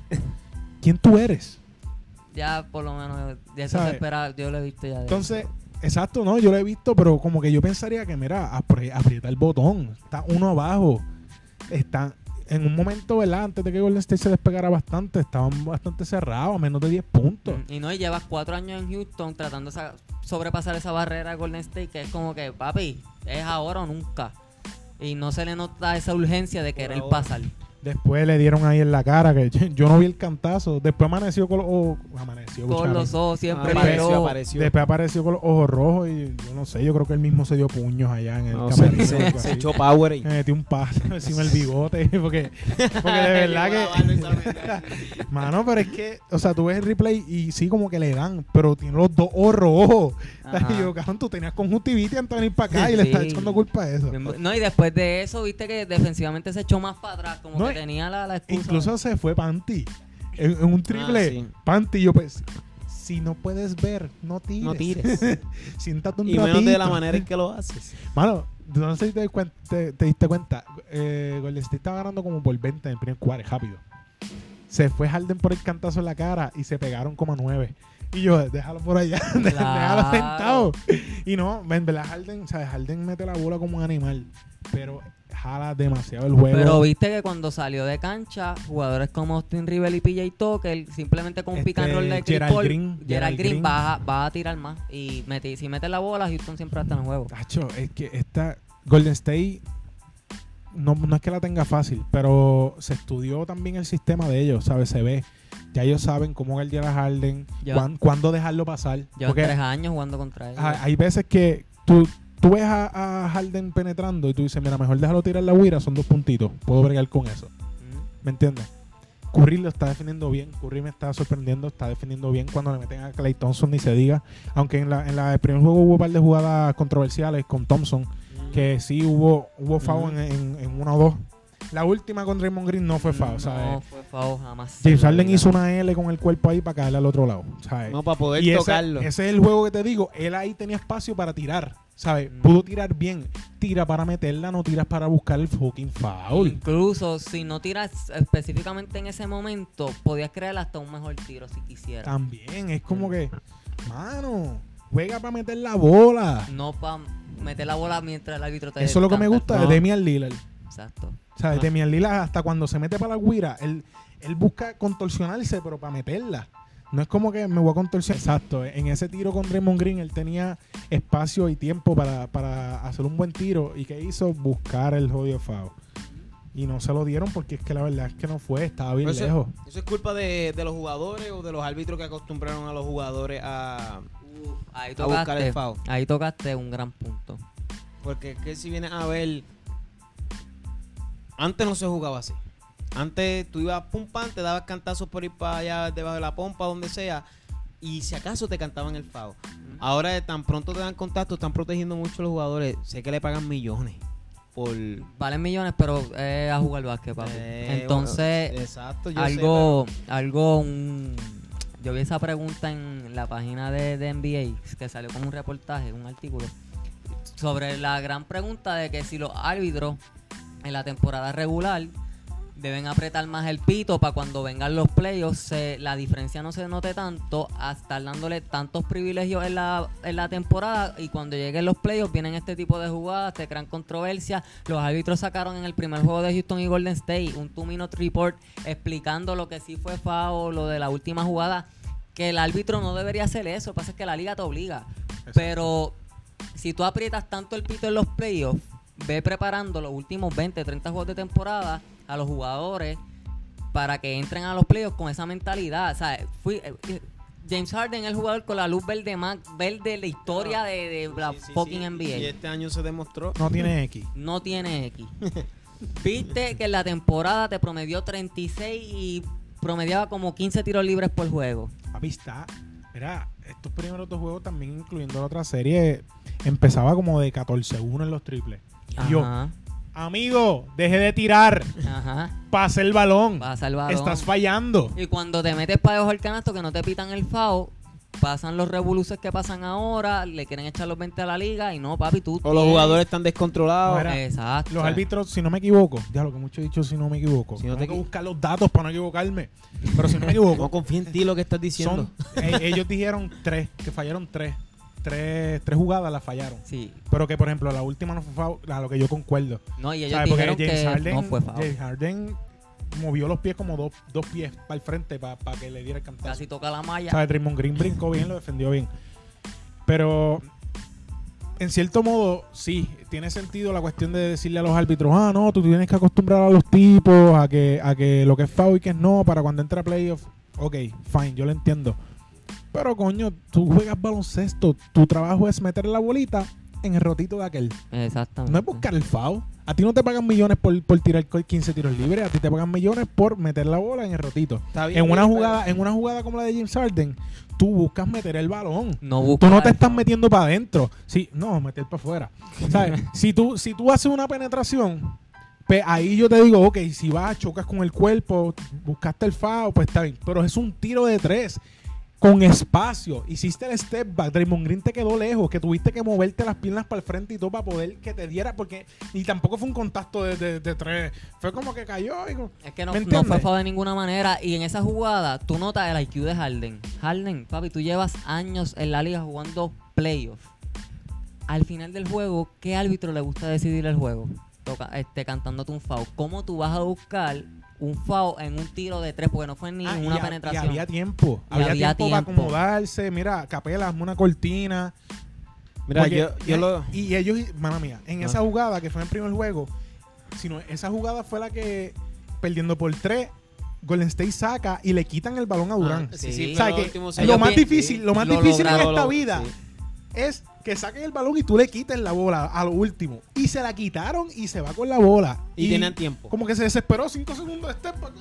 ¿Quién tú eres? Ya, por lo menos, ya se espera. Yo lo he visto ya. de- Entonces, exacto, no, yo lo he visto, pero como que yo pensaría que, mira, apri- aprieta el botón. Está uno abajo. Está en un momento, ¿verdad? Antes de que Golden State se despegara bastante, estaban bastante cerrados, a menos de 10 puntos. Mm, Y no, y llevas cuatro años en Houston tratando de sa- sobrepasar esa barrera de Golden State, que es como que, papi, es ahora o nunca. Y no se le nota esa urgencia de querer pasar. Después le dieron ahí en la cara que yo no vi el cantazo. Después amaneció con los ojos. Amaneció, Con los ojos siempre Apareció, liberó. apareció. Después apareció con los ojos rojos y yo no sé, yo creo que él mismo se dio puños allá en el No, camerino se, echó power ahí. Me metió un paso encima del bigote porque, porque de verdad que mano pero es que o sea tú ves el replay y sí como que le dan pero tiene los dos ojos rojos y yo cabrón tú tenías conjuntivitis antes de venir para acá y le Sí. estás echando culpa a eso No, y después de eso, viste que defensivamente se echó más para atrás, como No, que tenía la, la excusa. incluso se fue Panty en, en un triple Ah, sí. Panty yo pues si no puedes ver no tires No tires. siéntate un Y menos de la manera en que lo haces. Mano, no sé si te, te- te diste cuenta. Eh, Golden State estaba ganando como por 20 en el primer cuadro, rápido. Se fue Harden por el cantazo en la cara y se pegaron como a 9. Y yo, déjalo por allá, déjalo Claro. sentado. Y no, en verdad, Harden, ¿sabes? Harden mete la bola como un animal, pero jala demasiado el juego. Pero viste que cuando salió de cancha, jugadores como Austin River y PJ Tucker, simplemente con un Este, pick and roll de Chris Gerald Paul, Green, Gerald Gerald Green, Green. Va, a, va a tirar más. Y mete- si mete la bola, Houston siempre está en el juego. Tacho, es que esta Golden State no, no es que la tenga fácil, pero se estudió también el sistema de ellos, ¿sabes? Se ve. Ya ellos saben cómo guardiar a Harden, cuán- cuándo dejarlo pasar. Llevan Porque tres años jugando contra ellos. ha- hay veces que tú, tú ves a, a Harden penetrando y tú dices, mira, mejor déjalo tirar la huira, son dos puntitos, puedo bregar con eso. Mm. ¿Me entiendes? Curry lo está defendiendo bien, Curry me está sorprendiendo, está defendiendo bien cuando le meten a Clay Thompson ni se diga, aunque en la, en la el primer juego hubo un par de jugadas controversiales con Thompson, que sí hubo, hubo foul Ujú. en, en- en una o dos. La última con Draymond Green no fue foul, No ¿sabes? fue foul jamás. James Harden hizo una L con el cuerpo ahí para caerle al otro lado, ¿sabes? No, para poder y tocarlo. ese es el juego que te digo. Él ahí tenía espacio para tirar, ¿sabes? Mm. Pudo tirar bien. Tira para meterla, no tiras para buscar el fucking foul. Incluso si no tiras específicamente en ese momento, podías crear hasta un mejor tiro si quisieras. También, es como Mm. que, mano, juega para meter la bola. No para meter la bola mientras el árbitro te Eso es lo que me gusta No. de Demian Lillard. Exacto. ¿Sabes? Ah. Demian Lillard, hasta cuando se mete para la guira, él, él busca contorsionarse, pero para meterla. No es como que me voy a contorsionar. Exacto. En ese tiro con Draymond Green, él tenía espacio y tiempo para, para hacer un buen tiro. ¿Y qué hizo? Buscar el jodido foul. y no se lo dieron porque es que la verdad es que no fue, estaba bien Eso- lejos. ¿Eso es culpa de, de los jugadores o de los árbitros que acostumbraron a los jugadores a... Ahí A buscar tocaste, el foul. ahí tocaste un gran punto. Porque es que si vienes a ver... Antes no se jugaba así. Antes tú ibas pum pam, te dabas cantazos por ir para allá debajo de la pompa, donde sea, y si acaso te cantaban el FAO. Ahora tan pronto te dan contacto, están protegiendo mucho a los jugadores. Sé que le pagan millones por... Valen millones, pero es a jugar básquet, papi. Eh, Entonces, bueno, exacto, yo sé, algo, algo, un- yo vi esa pregunta en la página de, de NBA, que salió como un reportaje, un artículo, sobre la gran pregunta de que si los árbitros en la temporada regular deben apretar más el pito para cuando vengan los playoffs, la diferencia no se note tanto a estar dándole tantos privilegios en la, en la temporada y cuando lleguen los playoffs vienen este tipo de jugadas, te crean controversia. Los árbitros sacaron en el primer juego de Houston y Golden State un two-minute report explicando lo que sí fue foul, lo de la última jugada, que el árbitro no debería hacer eso, lo que pasa es que la liga te obliga. Pero si tú aprietas tanto el pito en los playoffs, ve preparando los últimos 20, 30 juegos de temporada a los jugadores para que entren a los playoffs con esa mentalidad. O sea, fui, eh, eh, James Harden es el jugador con la luz verde más verde de la historia de, de la Sí, sí, fucking sí. NBA. Y este año se demostró. No tiene X. No tiene X. Viste que en la temporada te promedió 36 y promediaba como 15 tiros libres por juego. Papi, está. Mira, estos primeros dos juegos también, incluyendo la otra serie, empezaba como de 14-1 en los triples. Y yo, Ajá, amigo, deje de tirar. ajá. Pase el balón. Pasa el balón. Estás fallando. Y cuando te metes para debajo del canasto que no te pitan el FAO, pasan los revoluces que pasan ahora, le quieren echar los 20 a la liga y no, papi, tú. O los jugadores están descontrolados. Exacto. Los árbitros, si no me equivoco, ya lo que mucho he dicho, si no me equivoco. Si no Tengo te que buscar los datos para no equivocarme. Pero si no me No equivoco, confía en ti lo que estás diciendo. son, eh, ellos dijeron tres, que fallaron tres. Tres, tres jugadas las fallaron. Sí. Pero que, por ejemplo, la última no fue foul, a lo que yo concuerdo. No, y ellos ¿Sabes? Porque dijeron James que Harden, no fue FAO. James Harden movió los pies como dos, dos pies para el frente para que le diera el cantazo. Casi toca la malla. ¿Sabes? Draymond Green brincó bien, lo defendió bien. Pero en cierto modo, sí, tiene sentido la cuestión de decirle a los árbitros, ah, no, tú tienes que acostumbrar a los tipos a que, a que lo que es foul y que es no para cuando entra a playoff. Ok, fine, yo lo entiendo. Pero coño, tú juegas baloncesto, tu trabajo es meter la bolita en el rotito de aquel. Exactamente. No es buscar el foul. A ti no te pagan millones por, por tirar 15 tiros libres, a ti te pagan millones por meter la bola en el rotito. Está bien, En una jugada, en una jugada como la de James Harden, tú buscas meter el balón. No Tú no te el estás metiendo para adentro. Sí, no, meter para afuera. ¿Sabes? si tú si tú haces una penetración, pues ahí yo te digo, ok, si vas, chocas con el cuerpo, buscaste el foul, pues está bien. Pero es un tiro de tres. Con espacio, hiciste el step back, Draymond Green te quedó lejos, que tuviste que moverte las piernas para el frente y todo para poder que te diera, porque y tampoco fue un contacto de, de- de tres, fue como que cayó y Es que no, ¿Me no fue foul de ninguna manera. Y en esa jugada, tú notas el IQ de Harden. Harden, papi, tú llevas años en la liga jugando playoffs. Al final del juego, ¿qué árbitro le gusta decidir el juego? Toca, este, cantándote un foul. ¿Cómo tú vas a buscar un foul en un tiro de tres? Porque no fue ni Ah, y una penetración. Y había tiempo. Y había, había tiempo, para acomodarse. Mira, capela, hazme una cortina. Mira, Porque- yo, yo y, lo... y ellos, mala mía, en Ah. esa jugada que fue en el primer juego, sino esa jugada fue la que, perdiendo por tres, Golden State saca y le quitan el balón a Durán. Ah, sí, Sí. sí, ¿Sabes fue que los últimos lo más difícil, lo más lo difícil en esta lo- vida sí. es que saquen el balón y tú le quites la bola a lo último. Y se la quitaron y se va con la bola. Y tenían tiempo. Como que se desesperó cinco segundos de step back.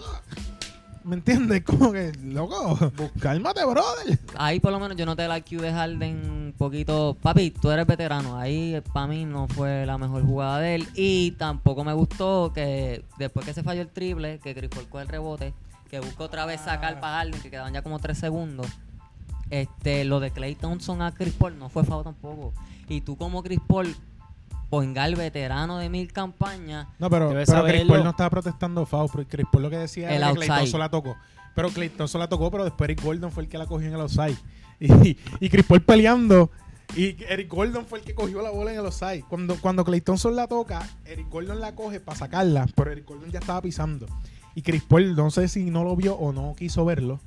¿Me entiendes? Como que, loco, cálmate, brother. Ahí por lo menos yo noté el IQ de Harden un poquito. Papi, tú eres veterano. Ahí para mí no fue la mejor jugada de él. Y tampoco me gustó que después que se falló el triple, que Chris el rebote, que buscó otra vez sacar para Harden, que quedaban ya como tres segundos. Este, lo de Clay Thompson a Chris Paul no fue foul tampoco. Y tú como Chris Paul, ponga veterano de mil campañas. No, pero, pero Chris. Paul no estaba protestando foul. pero Chris Paul lo que decía El era que Clay outside. Thompson la tocó. Pero Clay Thompson la tocó, pero después Eric Gordon fue el que la cogió en el outside. Y, y Chris Paul peleando. Y Eric Gordon fue el que cogió la bola en el outside. Cuando, cuando Clay Thompson la toca, Eric Gordon la coge para sacarla, pero Eric Gordon ya estaba pisando. Y Chris Paul, no sé si no lo vio o no quiso verlo.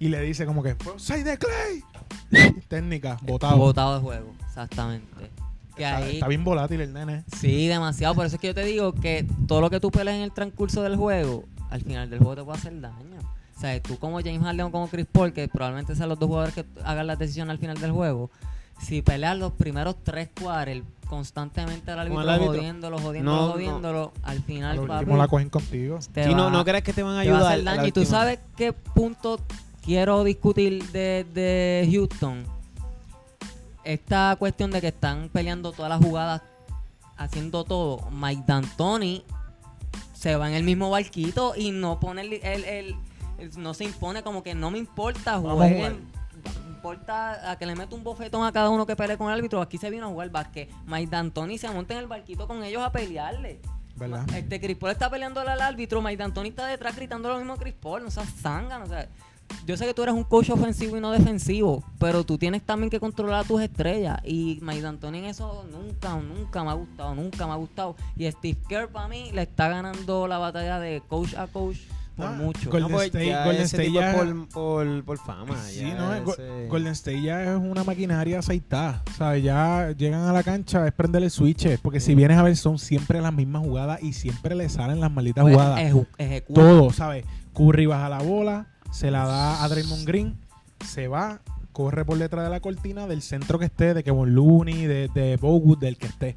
Y le dice como que, "Fue outside de Clay. Técnica, botado. Botado de juego, exactamente. Que Está, ahí, está bien volátil el nene. Sí, demasiado. Por eso es que yo te digo que todo lo que tú peleas en el transcurso del juego, al final del juego te puede hacer daño. O sea, tú como James Harden o como Chris Paul, que probablemente sean los dos jugadores que hagan la decisión al final del juego, si peleas los primeros tres quarters constantemente al árbitro, el árbitro. jodiéndolo, jodiéndolo, No, jodiéndolo, al Al final, último papi, la cogen contigo. Si no, va- no crees que te van a te va a ayudar. hacer a daño. Y tú sabes qué punto quiero discutir de, de Houston. Esta cuestión de que están peleando todas las jugadas, haciendo todo. Mike D'Antoni se va en el mismo barquito y no pone el, el- el- el- no se impone como que no me importa jueguen me importa a que le meta un bofetón a cada uno que pelee con el árbitro. Aquí se vino a jugar básquet. Mike D'Antoni se monta en el barquito con ellos a pelearle. ¿Verdad? este Chris Paul está peleando al árbitro, Mike D'Antoni está detrás gritando lo mismo a Chris Paul, no seas zángano, o sea, yo sé que tú eres un coach ofensivo y no defensivo, pero tú tienes también que controlar a tus estrellas y Mike D'Antoni en eso nunca, nunca me ha gustado, nunca me ha gustado y Steve Kerr para mí le está ganando la batalla de coach a coach por Ah, mucho. Golden No, pues State- ya Golden State por, por, por fama. Sí, ya no, ese- Golden State ya es una maquinaria aceitada. O sea, ya llegan a la cancha, es prender el switch. Porque si vienes a ver, son siempre las mismas jugadas y siempre le salen las malditas Pues, jugadas. ejecuta. Todo, ¿sabes? Curry baja la bola, se la da a Draymond Green, se va, corre por detrás de la cortina del centro que esté, de Kevin Looney, de, de Bogut, del que esté.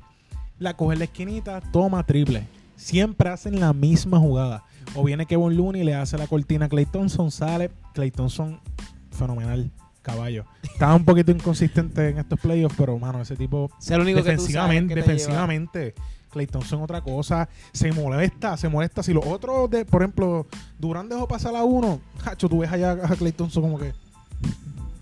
La coge en la esquinita, toma triple. Siempre hacen la misma jugada. O viene Kevin Looney, le hace la cortina a Clay Thompson, sale. Clay Thompson, fenomenal, caballo. Estaba un poquito inconsistente en estos playoffs, pero, mano, ese tipo Es el único que tú sabes defensivamente, que te defensivamente. Clay Thompson otra cosa, se molesta, se molesta. Si los otros, de, por ejemplo, Durán dejó pasar a uno, hacho, tú ves allá a Clay Thompson como que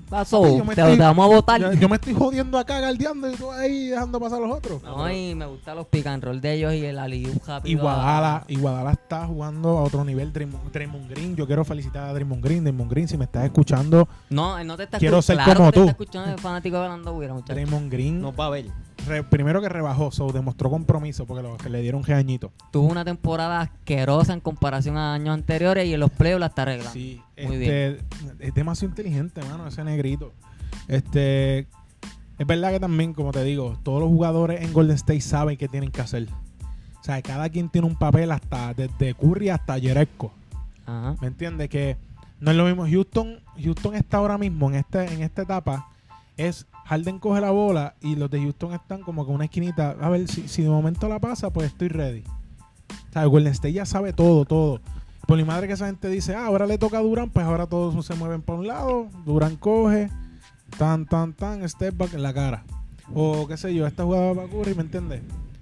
Pasó, te, estoy- te vamos a votar. yo, yo me estoy jodiendo acá, galdeando y tú ahí dejando pasar a los otros. No, y me gustan los pick and roll de ellos y el rápido. Y Guadala, y Guadala está jugando a otro nivel. Draymond, Draymond Green, yo quiero felicitar a Draymond Green. Draymond Green, si me estás escuchando, No, él no te está Quiero escuchando. ser Claro como que te tú. está escuchando el fanático de Orlando. Draymond Green, No va a ver. Re- primero que rebajó, so, demostró compromiso porque lo, que le dieron geañito. Tuvo una temporada asquerosa en comparación a años anteriores y en los playoffs la está arreglando. Sí, Muy este, es demasiado inteligente, mano, ese negrito. Este, es verdad que también, como te digo, todos los jugadores en Golden State saben qué tienen que hacer. O sea, cada quien tiene un papel hasta desde Curry hasta Jeresco. Ajá. ¿Me entiendes? Que no es lo mismo. Houston, Houston está ahora mismo en este, en esta etapa. Es Harden coge la bola y los de Houston están como que una esquinita. A ver, si, si de momento la pasa, pues estoy ready. O sea, Golden State ya sabe todo, todo. Por mi madre que esa gente dice, ah, ahora le toca a Durán, pues ahora todos se mueven para un lado. Durán coge, tan, tan, tan, step back en la cara. O qué sé yo, esta jugada para Curry, ¿me entiendes?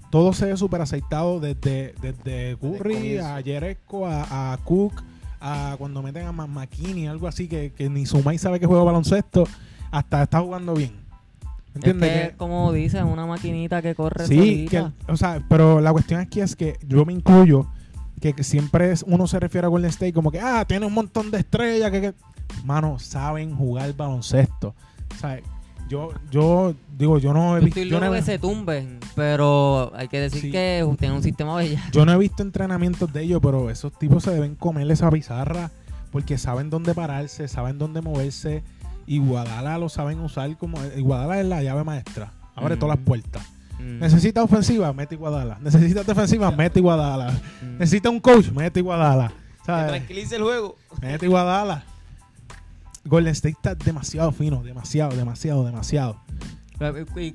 Todo se ve súper aceitado desde, desde Curry a Jeresco, a, a Cook, a cuando meten a McKinney, algo así que, que ni Sumay sabe que juega baloncesto, hasta está jugando bien. ¿Me Es entiendes? que, como dices, una maquinita que corre Sí, que, o sea, pero la cuestión aquí es que yo me incluyo que, que siempre es- uno se refiere a Golden State como que, ah, tiene un montón de estrellas, que, que... Mano, saben jugar baloncesto. O sea, yo, yo digo, yo no he visto... Yo no he, que se tumben, pero hay que decir Sí. que tiene un sistema bella. yo no he visto entrenamientos de ellos, pero esos tipos se deben comerle esa pizarra porque saben dónde pararse, saben dónde moverse y Guadala lo saben usar como... y Guadala es la llave maestra. Abre Mm. todas las puertas. Mm. Necesita ofensiva, mete Iguadala. Necesita defensiva, mete Iguadala. Mm. Necesita un coach, mete ¿Sabes? tranquilice el juego. Mete Iguadala. Golden State está demasiado fino, demasiado, demasiado, demasiado.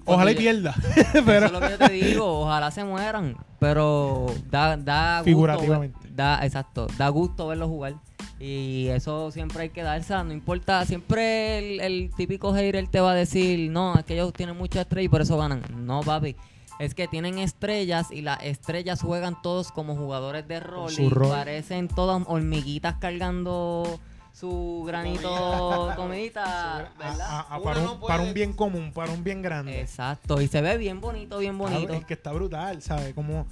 Ojalá y pierda. Eso pero es lo que yo te digo, ojalá se mueran, pero da, da gusto Figurativamente. ver- da, exacto, da gusto verlos jugar. Y eso siempre hay que darse, no importa, siempre el, el típico hater te va a decir, no, es que ellos tienen muchas estrellas y por eso ganan. No, papi. Es que tienen estrellas y las estrellas juegan todos como jugadores de rol su y rol. parecen todas hormiguitas cargando su granito comidita, ¿verdad? a- a- Uno para, no un, puede- para un bien común, para un bien grande. Exacto, y se ve bien bonito, bien bonito. Es que está brutal, ¿sabes? Como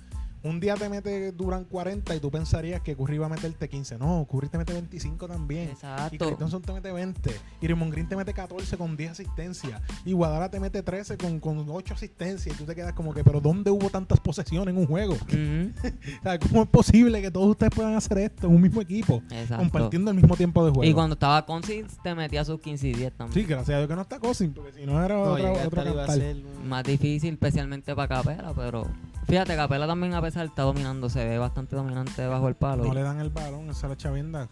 un día te mete Durán 40 y tú pensarías que Curry iba a meterte 15. No, Curry te mete 25 también. Y Exacto. Clay Thompson te mete 20. Y Raymond Green te mete 14 con 10 asistencias. Y Guadalajara te mete 13 con, con 8 asistencias. Y tú te quedas como que, pero ¿dónde hubo tantas posesiones en un juego? Ujú. O sea, ¿Cómo es posible que todos ustedes puedan hacer esto en un mismo equipo? Exacto. Compartiendo el mismo tiempo de juego. Y cuando estaba Cousins te metía sus 15 y 10 también. Sí, gracias a Dios que no está Cousins, porque si no era No, otra, otro tal iba a cantar. ser un- Más difícil, especialmente para Capela, pero fíjate, Capela también a pesar está dominando, se ve bastante dominante bajo el palo. No le dan el balón, esa es la chavienda.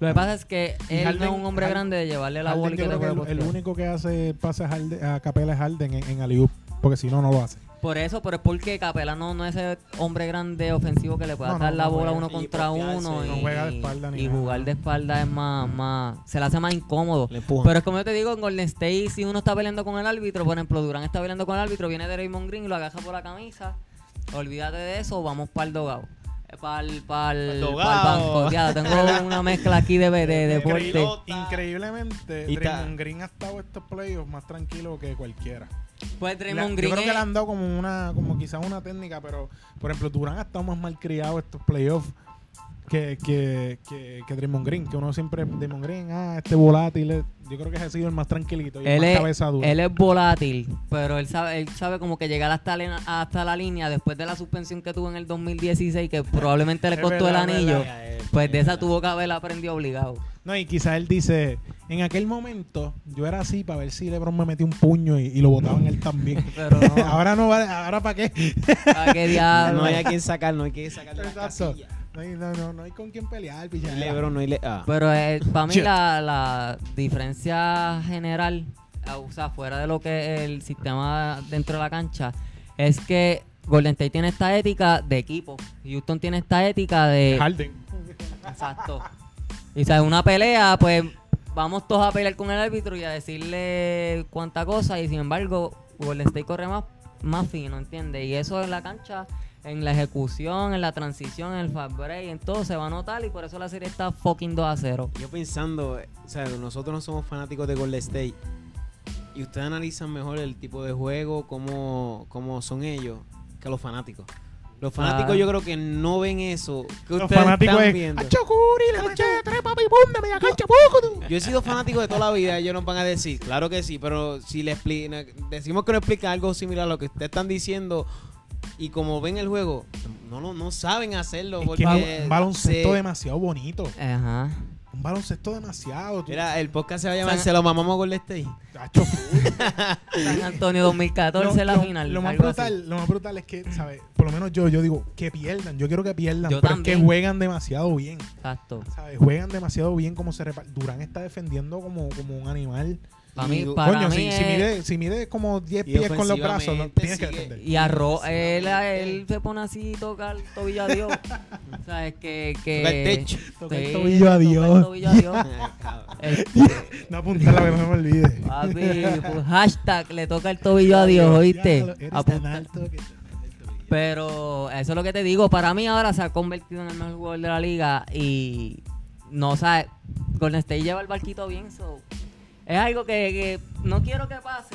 Lo que pasa es que él no es un hombre Harden- grande de llevarle la bola y que te el, único que hace pase a, Harden- a Capela es Harden en, en porque si no, no lo hace. Por eso, pero es porque Capela no, no es ese hombre grande ofensivo que le pueda No, no, dar la no bola juega. uno contra uno. no y, juega de espalda ni y nada. jugar de espalda es más, más, se le hace más incómodo. Pero es como yo te digo, en Golden State, si uno está peleando con el árbitro, por ejemplo, Durán está peleando con el árbitro, viene de Raymond Green y lo agaja por la camisa. Olvídate de eso, vamos para el dogado. Para el, Pa'l banco. Ya, tengo una mezcla aquí de, de, de deporte. Increíble. Increíblemente, Y Draymond Green ha estado estos playoffs más tranquilo que cualquiera. Pues La- Draymond yo Green creo que le han dado como una, como quizás una técnica, pero por ejemplo, Durán ha estado más mal criado estos playoffs que, que, que, que Draymond Green, que uno siempre, Draymond Green, ah, este volátil, yo creo que ese ha sido el más tranquilito y el él más es, cabeza dura. él es volátil, pero él sabe, él sabe como que llegar hasta la, hasta la línea después de la suspensión que tuvo en el 2016, que probablemente le costó verdad, el anillo. verdad, es Pues de esa verdad. tuvo que haber aprendido obligado. No, y quizás él dice, en aquel momento yo era así para ver si LeBron me metía un puño y, y lo botaba en él también. Pero no. ahora no vale, ahora para qué. ¿Para qué diablo? No hay a quien sacar, no hay que sacar de Exacto. No hay, no, no, no hay con quién pelear, picha. No hay Lebron, no hay le ah. Pero para mí la, la diferencia general, ah, o sea, fuera de lo que es el sistema dentro de la cancha, es que Golden State tiene esta ética de equipo. Houston tiene esta ética de... Harden. Exacto. Y sabes, una pelea, pues vamos todos a pelear con el árbitro y a decirle cuánta cosa. Y sin embargo, Golden State corre más, más fino, ¿entiendes? Y eso en la cancha, en la ejecución, en la transición, en el fast break, en todo se va a notar. Y por eso la serie está fucking 2 a 0. Yo pensando, o sea, nosotros no somos fanáticos de Golden State. Y ustedes analizan mejor el tipo de juego, cómo, cómo son ellos, que los fanáticos. Los fanáticos Ah. yo creo que no ven eso que Los ustedes fanáticos están es, viendo. ¡Acho Curi, le mete tres papi pum de media cancha poco tú! Yo he sido fanático de toda la vida, ellos nos van a decir, claro que sí, pero si le expli- decimos que no explica algo similar a lo que ustedes están diciendo y como ven el juego, no, no, no saben hacerlo Es porque que es un baloncesto se- demasiado bonito. Ajá. Un baloncesto demasiado. tú- Mira, el podcast se va a llamar San- Se lo mamamos State. Acho, San Antonio 2014 la lo, final. Lo más, así. brutal, lo más brutal es que, ¿sabes? Por lo menos yo, yo digo, que pierdan. Yo quiero que pierdan. Yo pero es que juegan demasiado bien. Exacto. ¿Sabes? Juegan demasiado bien como se reparten. Durán está defendiendo como, como un animal. Para mí, para Coño, mí si, si es- mide, si mide como 10 Y pies con los brazos, no, tienes que defender. Y arroz, él, él se pone así y toca el tobillo a Dios. o sea, es que... que Toca el techo. Toca el tobillo a Dios. a. Este, No apuntarla que no se me olvide. papi, pues, hashtag le toca el tobillo a Dios, ¿oíste? Alto que- Pero eso es lo que te digo. Para mí ahora se ha convertido en el mejor jugador de la liga y no sabe. Golden State lleva el barquito bien. So. Es algo que, que no quiero que pase,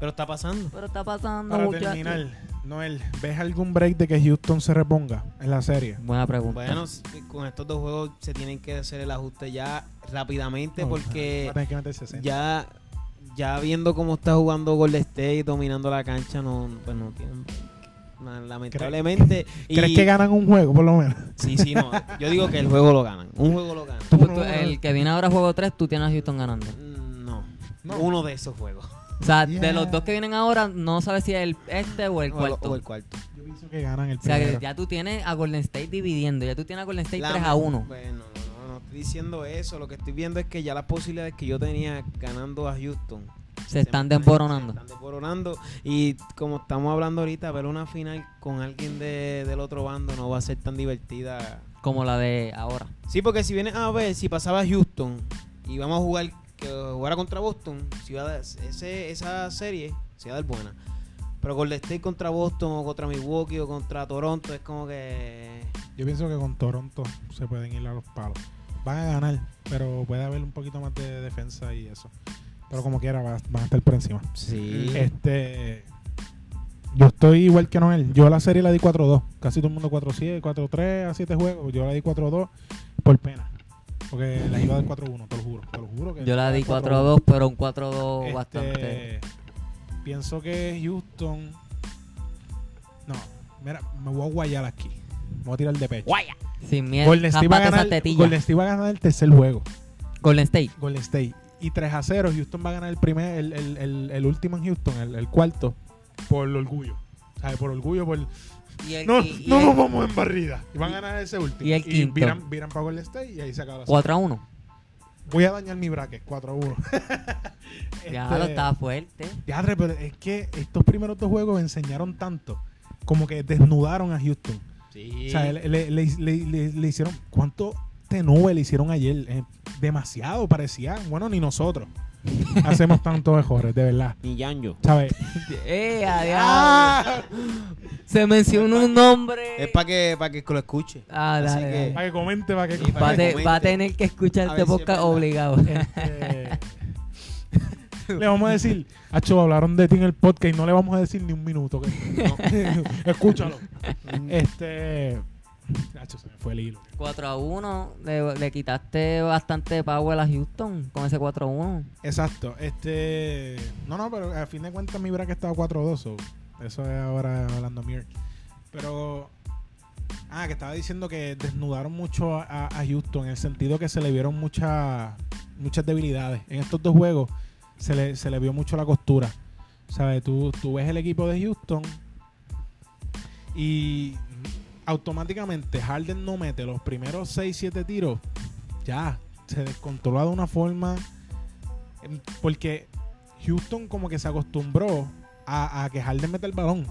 Pero está pasando. pero está pasando. Para muchachos. terminar, Noel, ¿ves algún break de que Houston se reponga en la serie? Buena pregunta. Bueno, s- con estos dos juegos se tienen que hacer el ajuste ya rápidamente No, porque va a tener que meter 60. ya ya viendo cómo está jugando Golden State dominando la cancha no pues no tienen na- lamentablemente y- ¿Crees que ganan un juego, por lo menos? sí sí no yo digo que el juego lo ganan un juego lo ganan Tú- tú- el que viene ahora juego 3, tú tienes a Houston ganando. No, No. uno de esos juegos O sea, Yeah. de los dos que vienen ahora, no sabes si es el este o el o, cuarto. o el cuarto Yo pienso que ganan el O sea, que primero. ya tú tienes a Golden State dividiendo. Ya tú tienes a Golden State La 3 a me- 1. bueno no, no, no estoy diciendo eso lo que estoy viendo es que ya las posibilidades que yo tenía ganando a Houston Se están desboronando. Se están desboronando. Y como estamos hablando ahorita, ver una final con alguien de- del otro bando no va a ser tan divertida. Como la de ahora. Sí, porque si vienes a ver, si pasaba Houston y vamos a jugar, que jugara contra Boston, ese, esa serie se iba a dar buena. Pero Golden State contra Boston o contra Milwaukee o contra Toronto es como que... Yo pienso que con Toronto se pueden ir a los palos. Van a ganar, pero puede haber un poquito más de defensa y eso. Pero como quiera, va- van a estar por encima. Sí. Este. yo estoy igual que Noel. Yo la serie la di 4-2. Casi todo el mundo 4-7, 4-3 a 7 juegos. Yo la di 4-2 por pena. Porque la iba a dar 4-1, te lo juro. Te lo juro que Yo la di 4-2. 4-2, pero un 4-2 Este, bastante. Pienso que Houston. No, mira, me voy a guayar aquí. Me voy a tirar de pecho. Guaya. Sin miedo. Golden State, va a ganar. Golden State va a ganar el tercer juego. Golden State. Golden State. Y 3 a 0, Houston va a ganar el primer, el, el, el, el último en Houston, el, el cuarto, por orgullo. ¿Sabes? Por orgullo, por. Y el, No, y- y no el nos vamos en barrida. Y van a ganar ese último. y el quinto. viran, viran para Golden State y ahí se acaba la serie. 4 a 1. Voy a dañar mi bracket, 4 a 1. Ya Este, lo estaba fuerte. Diadre, pero es que estos primeros dos juegos enseñaron tanto. Como que desnudaron a Houston. Sí. O sea, le, le- le- le- le- le hicieron. ¿Cuánto tenue le hicieron ayer? Eh, demasiado, parecía. Bueno, ni nosotros hacemos tantos mejores, de verdad. Ni Yanjo. ¿Sabes? ¡Eh, adiós! ¡Ah! Se mencionó un nombre. Es para que, para que lo escuche. Ah, Así dale, que- dale. Para que comente, para que Va, te- comente. va a tener que escuchar este ver si es podcast obligado. Este, le vamos a decir, Acho, hablaron de ti en el podcast y no le vamos a decir ni un minuto. que- no. Escúchalo. Este. Acho, se me fue el hilo. 4 a 1. Le, le quitaste bastante power a Houston con ese 4 a 1. Exacto. Este. No, no, pero a fin de cuentas mi bracket estaba 4-2. so, Eso es ahora hablando mierda. Pero. Ah, que estaba diciendo que desnudaron mucho a, a Houston en el sentido que se le vieron muchas muchas debilidades. En estos dos juegos se le, se le vio mucho la costura. ¿Sabes? Tú, tú ves el equipo de Houston y automáticamente Harden no mete los primeros 6-7 tiros. Ya, se descontrola de una forma. em, Porque Houston como que se acostumbró a, a que Harden mete el balón.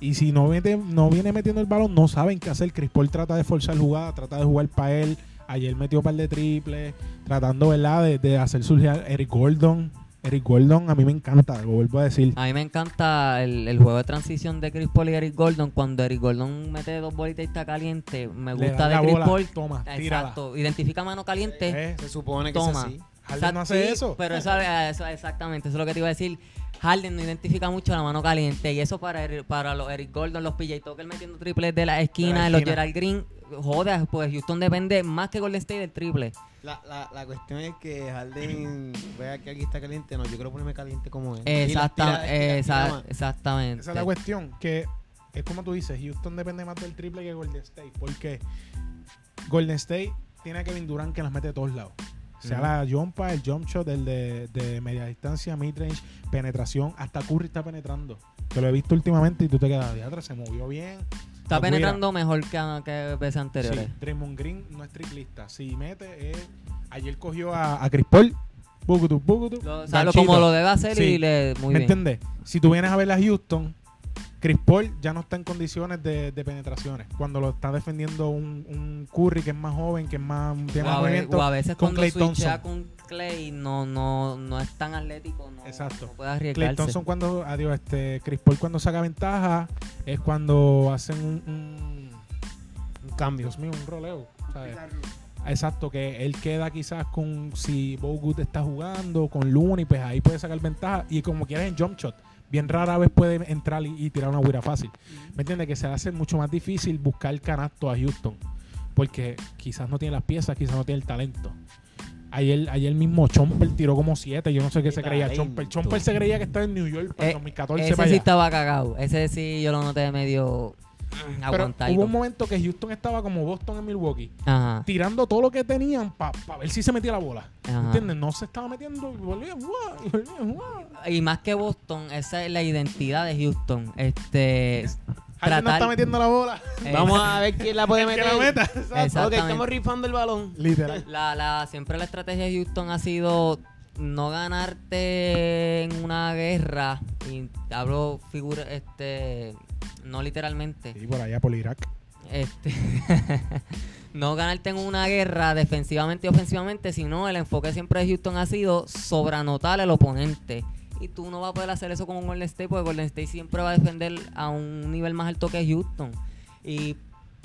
Y si no, mete, no viene metiendo el balón, no saben qué hacer. Chris Paul trata de forzar jugada, trata de jugar para él. Ayer metió un par de triples, tratando ¿verdad? De, de hacer surgir Eric Gordon. Eric Gordon a mí me encanta, lo vuelvo a decir. A mí me encanta el, el juego de transición de Chris Paul y Eric Gordon. Cuando Eric Gordon mete dos bolitas y está caliente, me Le gusta da de la Chris bola, Paul. toma, tírala. Exacto. Identifica mano caliente. Eh, Se supone que Toma. es así. Harden no hace sí, eso. Pero eso, eso- exactamente, eso es lo que te iba a decir. Harden no identifica mucho la mano caliente y eso para, Eric- para los Eric Gordon, los PJ Tucker metiendo triples de la esquina, De la los esquina. Gerald Green, joder, pues Houston depende más que Golden State del triple. La, la, la cuestión es que Harden vea que aquí está caliente. No, yo quiero ponerme caliente como él. Exacta- Tira, tira, exactamente. Esa es la cuestión, que es como tú dices, Houston depende más del triple que Golden State, porque Golden State tiene a Kevin Durant que las mete de todos lados. Sea la jumpa, el jump shot, el de, de media distancia, midrange, penetración, hasta Curry está penetrando. Te lo he visto últimamente y tú te quedas de atrás, se movió bien. Está Pues penetrando mejor que, que veces Sí, anteriores. Draymond Green no es triplista. Si mete, es- ayer cogió a, a Chris Paul, bugutu, bugutu, Lo- o sea, lo- ganchito. como lo debe hacer Sí. y le muy ¿Me bien. entiendes? Si tú vienes a ver a Houston, Chris Paul ya no está en condiciones de, de penetraciones. Cuando lo está defendiendo un, un Curry que es más joven, que es más tiene O más a, movimiento. o a veces con cuando Thompson. con Clay no, no, no es tan atlético, no, Exacto. no puede Clay arriesgarse. Thompson cuando, adiós, este, Chris Paul cuando saca ventaja es cuando hacen un, un- Un cambio. Dios mío, un roleo. ¿sabes? Exacto, que él queda quizás con si Bogut está jugando, con Looney, pues ahí puede sacar ventaja. Y como quieras en jump shot, bien rara vez puede entrar y, y tirar una huira fácil. ¿Me entiendes? Que se hace mucho más difícil buscar el canasto a Houston. Porque quizás no tiene las piezas, quizás no tiene el talento. Ayer, ayer mismo Chomper tiró como siete. Yo no sé qué Qué se creía. Chomper. Chomper se creía que estaba en New York para Eh, el 2014 Ese para sí allá. estaba cagado. Ese sí yo lo noté medio mm, hubo un momento que Houston estaba como Boston en Milwaukee. Ajá. tirando todo lo que tenían para ver si se metía la bola. Ajá. ¿Entiendes? No se estaba metiendo y volvía, ¡guau! y. Y más que Boston, esa es la identidad de Houston. Este. No está metiendo la bola. eh, Vamos a ver quién la puede Que meter. la meta. Exactamente. estamos rifando el balón. Literal. La, la, siempre la estrategia de Houston ha sido no ganarte en una guerra. Y hablo figura, este, no literalmente. Sí, por allá por Irak. Este, no ganarte en una guerra defensivamente y ofensivamente, sino el enfoque siempre de Houston ha sido sobranotar al oponente. Y tú no vas a poder hacer eso con Golden State, porque Golden State siempre va a defender a un nivel más alto que Houston. Y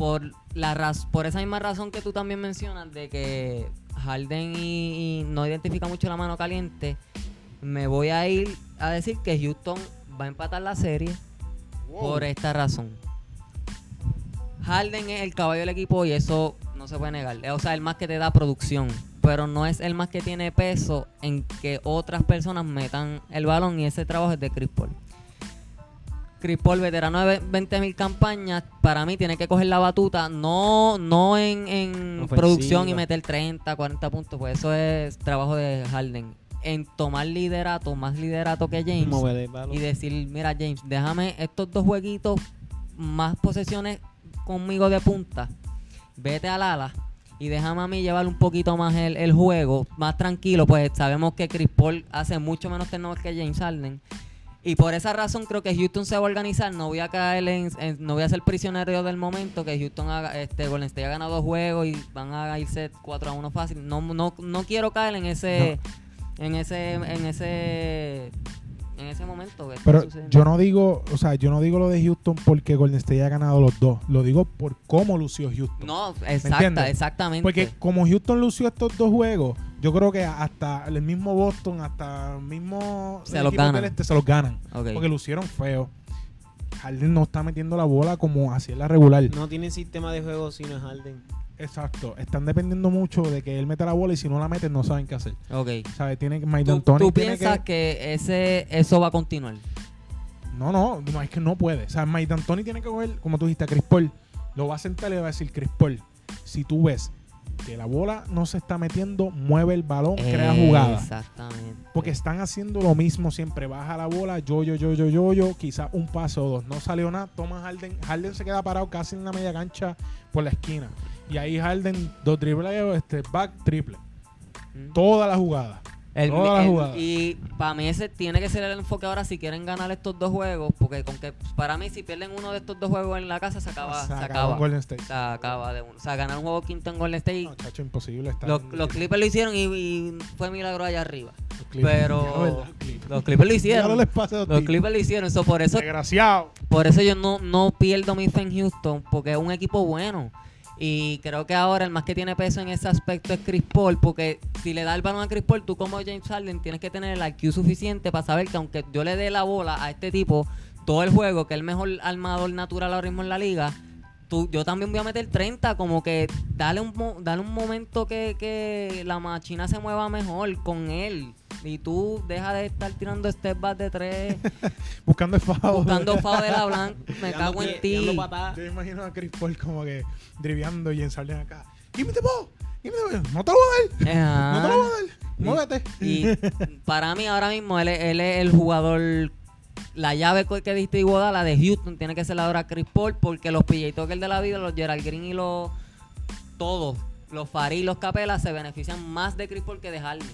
por la raz por esa misma razón que tú también mencionas, de que Harden y, y no identifica mucho la mano caliente, me voy a ir a decir que Houston va a empatar la serie por esta razón. Harden es el caballo del equipo y eso no se puede negar. O sea, el más que te da producción, pero no es el más que tiene peso en que otras personas metan el balón y ese trabajo es de Chris Paul. Chris Paul, veterano de 20.000 campañas, para mí tiene que coger la batuta, no, no en, producción y meter 30, 40 puntos, pues eso es trabajo de Harden. En tomar liderato, más liderato que James, y decir, mira James, déjame estos dos jueguitos, más posesiones conmigo de punta, vete al ala y déjame a mí llevar un poquito más el, el juego, más tranquilo, pues sabemos que Chris Paul hace mucho menos turnovers que James Harden. Y por esa razón creo que Houston se va a organizar. No voy a caer en, en- no voy a ser prisionero del momento que Houston haga, este, Golden State ha ganado dos juegos y van a irse 4 a 1 fácil. No, no, no quiero caer en ese, en ese, en ese, en ese momento. que Pero yo no digo, o sea, yo no digo lo de Houston porque Golden State ha ganado los dos. Lo digo por cómo lució Houston. No, exacta, exactamente. Porque como Houston lució estos dos juegos, yo creo que hasta el mismo Boston, hasta el mismo Se el los equipo ganan. del este se los ganan. Ok. Porque lucieron feo. Harden no está metiendo la bola como hacía en la regular. No tienen sistema de juego si no es Harden. Exacto. Están dependiendo mucho de que él meta la bola y si no la mete no saben qué hacer. Ok. ¿Sabes? Tiene que Mike ¿Tú, D'Antoni tú tiene piensas que... ese eso va a continuar? No, no, no, es que no puede. O sea, Mike D'Antoni tiene que coger, como tú dijiste, a Chris Paul. Lo va a sentar y le va a decir, Chris Paul, si tú ves que la bola no se está metiendo, mueve el balón, crea jugada. Exactamente. Porque están haciendo lo mismo siempre. Baja la bola, yo, yo, yo, yo, yo, yo. Quizás un paso o dos. No salió nada. Toma Harden. Harden se queda parado casi en la media cancha por la esquina. Y ahí Harden, dos triples, este, back, triple. Mm. Toda la jugada. El- Toda la el- jugada. y para mí ese tiene que ser el enfoque ahora si quieren ganar estos dos juegos, porque con que para mí si pierden uno de estos dos juegos en la casa se acaba, Se acaba, Golden State. se acaba de uno. O sea, ganar un juego quinto en Golden State, No, chacho, imposible. estar los, los Clippers lo hicieron y, y fue milagro allá arriba. los Clippers. pero-. Los Clippers lo hicieron. los. Clippers lo hicieron, eso por eso Desgraciado. por eso yo no, no pierdo mi fe en Houston, porque es un equipo bueno. Y creo que ahora el más que tiene peso en ese aspecto es Chris Paul, porque si le da el balón a Chris Paul, tú como James Harden tienes que tener el IQ suficiente para saber que aunque yo le dé la bola a este tipo todo el juego, que es el mejor armador natural ahora mismo en la liga, tú, yo también voy a meter 30, como que dale un, mo- dale un momento que, que la machina se mueva mejor con él. Y tú deja de estar tirando step back de tres, Buscando el foul. buscando FAO de la blanca. Me cago en ti. Yo imagino a Chris Paul como que driviando y en Sarden acá. Give me the ball. Give me the ball. No te lo voy a dar. Ajá. No te lo voy a dar. Y- Muévete. Y para mí ahora mismo él, es- él es el jugador, la llave que diste Iguodala la de Houston tiene que ser la ahora Chris Paul porque los PJ Tucker de la vida, los Gerald Green y los todos, los Farid y los Capela se benefician más de Chris Paul que de Harden.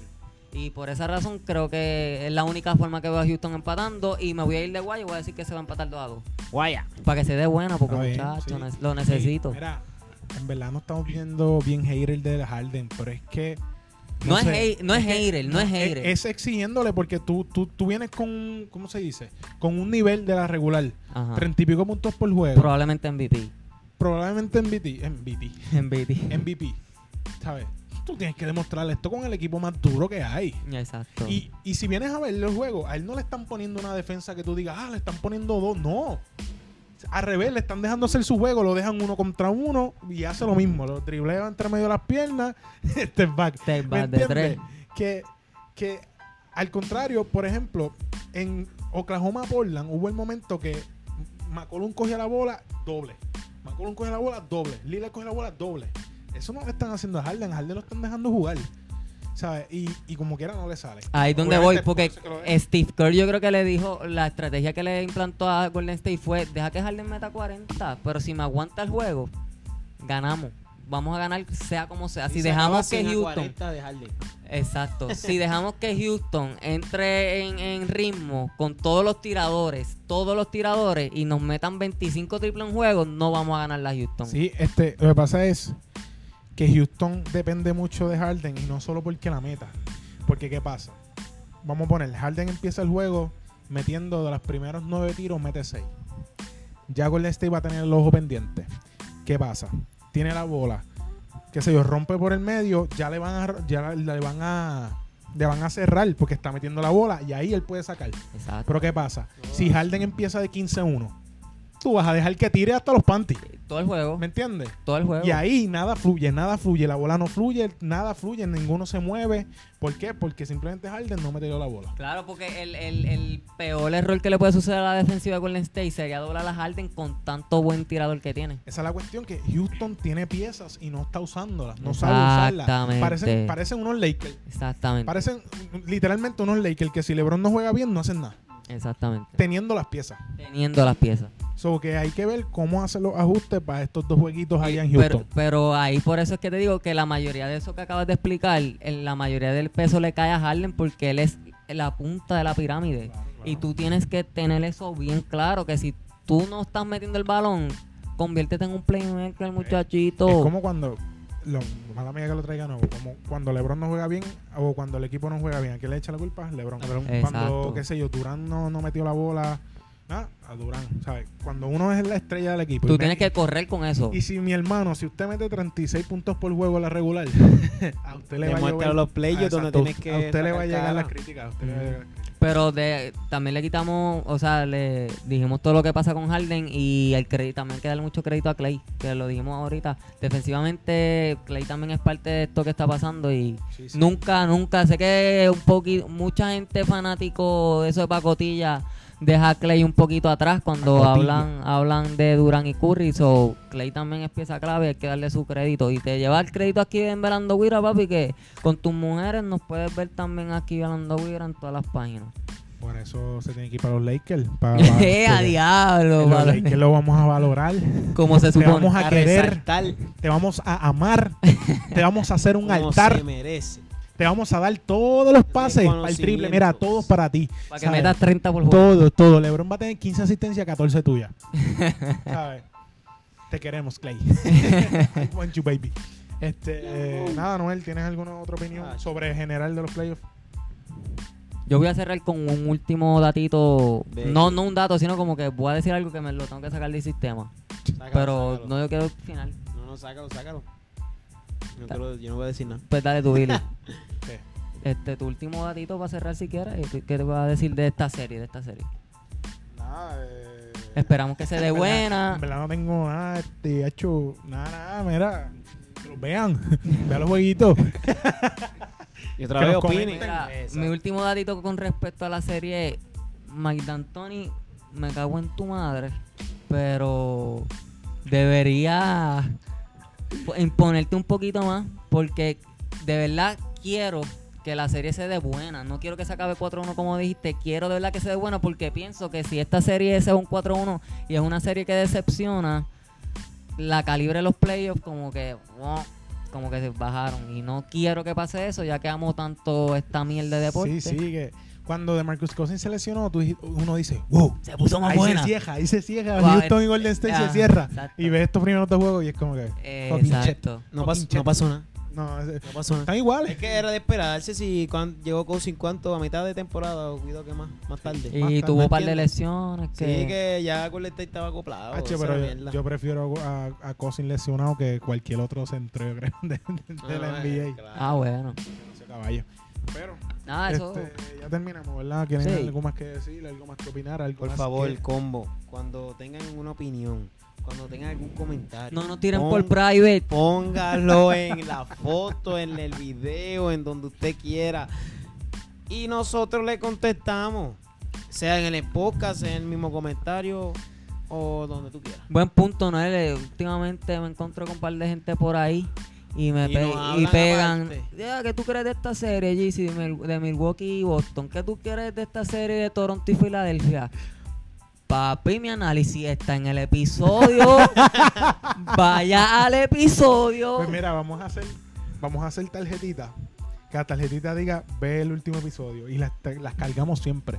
Y por esa razón creo que es la única forma que veo a Houston empatando y me voy a ir de guay y voy a decir que se va a empatar 2 a 2. Guaya. Para que se dé buena porque muchachos, sí. lo necesito. Sí, mira, en verdad no estamos viendo bien hater de Harden, pero es que. No es hate- no es hater, no es hater. Es, exigiéndole porque tú, tú, tú vienes con. ¿Cómo se dice? Con un nivel de la regular. Treinta y pico puntos por juego. Probablemente MVP. probablemente MVP. MVP. MVP. MVP. ¿Sabes? Tú tienes que demostrarle esto con el equipo más duro que hay. Exacto. Y, y si vienes a ver los juegos, a él no le están poniendo una defensa que tú digas, ah, le están poniendo dos. No. Al revés, le están dejando hacer su juego, lo dejan uno contra uno y hace lo mismo. Lo driblea entre medio de las piernas, step back. Step ¿Me back de tres. Que, que al contrario, por ejemplo, en Oklahoma Portland hubo el momento que McCollum cogía la bola doble. McCollum cogía la bola doble. Lillard cogía la bola doble. Eso no le están haciendo a Harden. A Harden lo están dejando jugar. ¿Sabes? Y, y como quiera no le sale. Ahí es donde voy, porque Steve Kerr yo creo que le dijo, la estrategia que le implantó a Golden State fue, deja que Harden meta 40, pero si me aguanta el juego, ganamos. Vamos a ganar sea como sea. Si se dejamos que 100 a Houston... 40 de Harden. Exacto. si dejamos que Houston entre en, en ritmo con todos los tiradores, todos los tiradores, y nos metan 25 triples en juego, no vamos a ganar la Houston. Sí, este, lo que pasa es que Houston depende mucho de Harden y no solo porque la meta. Porque, ¿qué pasa? Vamos a poner, Harden empieza el juego metiendo de los primeros nueve tiros, mete seis. Ya Golden State va a tener el ojo pendiente. ¿Qué pasa? Tiene la bola, qué sé yo, rompe por el medio, ya le van a, ya le van a, le van a cerrar porque está metiendo la bola y ahí él puede sacar. Exacto. Pero ¿qué pasa? Si Harden empieza de 15-1 tú vas a dejar que tire hasta los panties. Todo el juego. ¿Me entiendes? Todo el juego. Y ahí nada fluye, nada fluye, la bola no fluye, nada fluye, ninguno se mueve. ¿Por qué? Porque simplemente Harden no metió la bola. Claro, porque el, el, el peor error que le puede suceder a la defensiva de Golden State sería doblar a Harden con tanto buen tirador que tiene. Esa es la cuestión, que Houston tiene piezas y no está usándolas, no sabe usarlas. Exactamente. Parecen, parecen unos Lakers. Exactamente. Parecen literalmente unos Lakers que si LeBron no juega bien no hacen nada. Exactamente. Teniendo las piezas. Teniendo las piezas. So que hay que ver cómo hacer los ajustes para estos dos jueguitos allá en Pero, Houston. pero ahí por eso es que te digo que la mayoría de eso que acabas de explicar, en la mayoría del peso le cae a Harden porque él es la punta de la pirámide. Y tú tienes que tener eso bien claro, que si tú no estás metiendo el balón, conviértete en un playmaker, muchachito. Es como cuando, lo, mala mía que lo traiga nuevo, como cuando LeBron no juega bien o cuando el equipo no juega bien. ¿A quién le echa la culpa? LeBron. Cuando, Exacto. qué sé yo, Durán no, no metió la bola, ah, a Durán, ¿sabes? Cuando uno es la estrella del equipo. Tú y me- tienes que correr con eso. Y si mi hermano, si usted mete 36 puntos por juego en la regular, a usted le va a llover- los playoffs donde tienes que A usted le va a llegar las críticas. a usted le va a llegar las críticas. Pero de, también le quitamos, o sea, le dijimos todo lo que pasa con Harden y el crédito, también hay que darle mucho crédito a Clay, que lo dijimos ahorita. Defensivamente, Clay también es parte de esto que está pasando y Sí, sí. nunca, nunca, sé que un poquito, mucha gente fanático de eso de pacotilla deja a Clay un poquito atrás cuando hablan hablan de Durán y Curry, so Clay también es pieza clave, hay que darle su crédito y te lleva el crédito aquí en Velando Guira, papi, que con tus mujeres nos puedes ver también aquí Velando Guira en todas las páginas. Por eso se tiene que ir para los Lakers. Para, ¡Eh, a diablo! Los vale. Lakers lo vamos a valorar. Como se Te supone. vamos a A querer. resaltar Te vamos a amar. te vamos a hacer un como altar. se merece. Te vamos a dar todos los pases para el triple. Mira, todos para ti. Para que ¿sabes? metas 30 por juego. Todo, todo. LeBron va a tener 15 asistencias, 14 tuyas. ¿Sabes? Te queremos, Clay. I want you, baby. Este, eh, nada, Noel, ¿tienes alguna otra opinión Ah, sobre general de los playoffs? Yo voy a cerrar con un último datito. No, no un dato, sino como que voy a decir algo que me lo tengo que sacar del sistema. Sácalo, Pero sácalo. no yo quiero final. No, no, sácalo, sácalo. No yo no voy a decir nada. Pues dale tu Billy. Este, tu último datito para cerrar si quieres. ¿Y tú- ¿Qué te vas a decir de esta serie? De esta serie. Nada, eh, Esperamos que se dé en verdad- buena. En verdad no tengo nada, este, hecho, nada, nada, mira. Que los vean. Vean los jueguitos. Y otra Que vez opinen. Mira, mi último datito con respecto a la serie es, Mike D'Antoni, me cago en tu madre, pero debería imponerte un poquito más porque de verdad quiero que la serie se dé buena. No quiero que se acabe 4-1 como dijiste. Quiero de verdad que se dé buena porque pienso que si esta serie es un 4-1 y es una serie que decepciona, la calibre de los playoffs como que... wow, como que se bajaron y no quiero que pase eso ya que amo tanto esta mierda de deporte Sí, sí, cuando de Marcus Cousins se lesionó, tú uno dice, wow, se puso más ahí buena se cierra, ahí se cierra. Houston eh, y Golden State ah, se cierra. exacto. Y ves estos primeros dos juegos y es como que, Eh, exacto No, pas- no pasó nada. No, No pasó nada. están iguales. Es que era de esperarse si cuan- llegó Cousin cuánto a mitad de temporada o cuidado que más, más tarde. y Más tarde, tuvo un par de lesiones que, Sí, que ya Golden State estaba acoplado. Pero yo, prefiero a, a Cousins lesionado que cualquier otro centro, yo creo, de, de- de la Ah, NBA. claro. ah bueno caballo. Pero, nada eso este, ya terminamos, ¿verdad? ¿Tienen Sí. algo más que decir? ¿Algo más que opinar? ¿Algo Por más favor, que- combo, cuando tengan una opinión, cuando tengan algún comentario, no nos tiren pon- por private póngalo en la foto, en el video, en donde usted quiera. Y nosotros le contestamos. Sea en el podcast, sea en el mismo comentario o donde tú quieras. buen punto Noel Eh, últimamente me encontré con un par de gente por ahí y me Y pe- y pegan ya ¿qué tú crees de esta serie GC de, Mil- de Milwaukee y Boston ¿qué tú crees de esta serie de Toronto y Filadelfia? Papi, mi análisis está en el episodio. Vaya al episodio. Pues mira, vamos a hacer, vamos a hacer tarjetitas. Que la tarjetita diga, ve el último episodio. Y las, las cargamos siempre.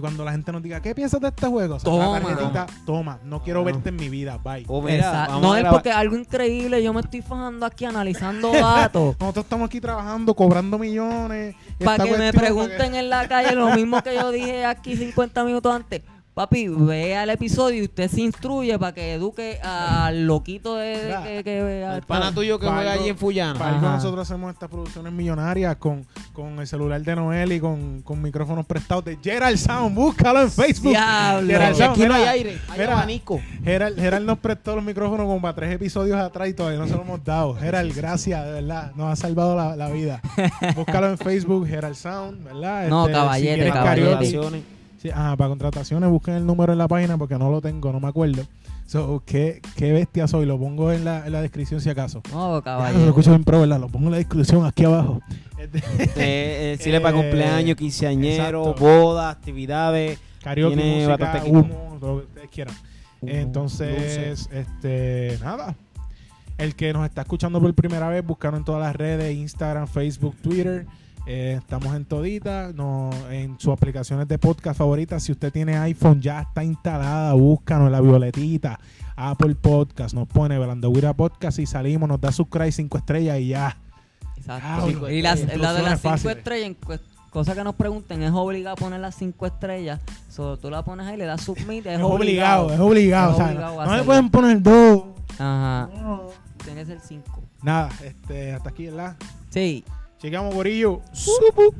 Y cuando la gente nos diga, ¿qué piensas de este juego? Toma. tarjetita, toma, no quiero verte en mi vida, bye. O mira, Exacto. vamos No a es porque algo increíble. Yo me estoy fajando aquí analizando datos. Nosotros estamos aquí trabajando, cobrando millones. para que me pregunten en la calle lo mismo que yo dije aquí 50 minutos antes. Papi, vea el episodio y usted se instruye para que eduque al loquito de, de que, que vea. El pana tuyo que juega allí en Fullana. Para algo nosotros hacemos estas producciones millonarias con, con el celular de Noel y con, con micrófonos prestados de Gerald Sound. Búscalo en Facebook. Diablo. Gerald Sound, aquí no hay aire, hay mira, abanico. Gerald, Gerald nos prestó los micrófonos como para tres episodios atrás y todavía no se los hemos dado. Gerald, gracias, de verdad. Nos ha salvado la, la vida. Búscalo en Facebook, Gerald Sound, ¿verdad? No, Este, caballete, quieres caballete. Sí, ajá, para contrataciones busquen el número en la página porque no lo tengo, no me acuerdo. So, ¿qué, qué bestia soy, lo pongo en la, en la descripción si acaso. No, Ya, lo caballero. escucho bien pro, ¿verdad? Lo pongo en la descripción aquí abajo. Este, Eh, eh, Sirve para Eh, cumpleaños, quinceañeros, exacto. bodas, actividades. Karaoke, Tiene música, humo, lo que ustedes quieran. Entonces, este, nada. El que nos está escuchando por primera vez, buscaron en todas las redes, Instagram, Facebook, Twitter. Eh, estamos en todita, no, en sus aplicaciones de podcast favoritas. Si usted tiene iPhone, ya está instalada, búscanos en la violetita. Apple Podcast, nos pone Velando Guira Podcast y salimos, nos da subscribe 5 estrellas y ya. Exacto. Diablo, y las, la de las cinco fáciles. estrellas, en cues- cosa que nos pregunten, es obligado poner las cinco estrellas. Solo tú la pones ahí, le das submit, es, Es obligado, es obligado. Es o sea, obligado no, no le pueden poner dos. Ajá. No. Tiene que ser cinco. Nada, este, hasta aquí, ¿verdad? Sí. Llegamos, Gorillo. Supu.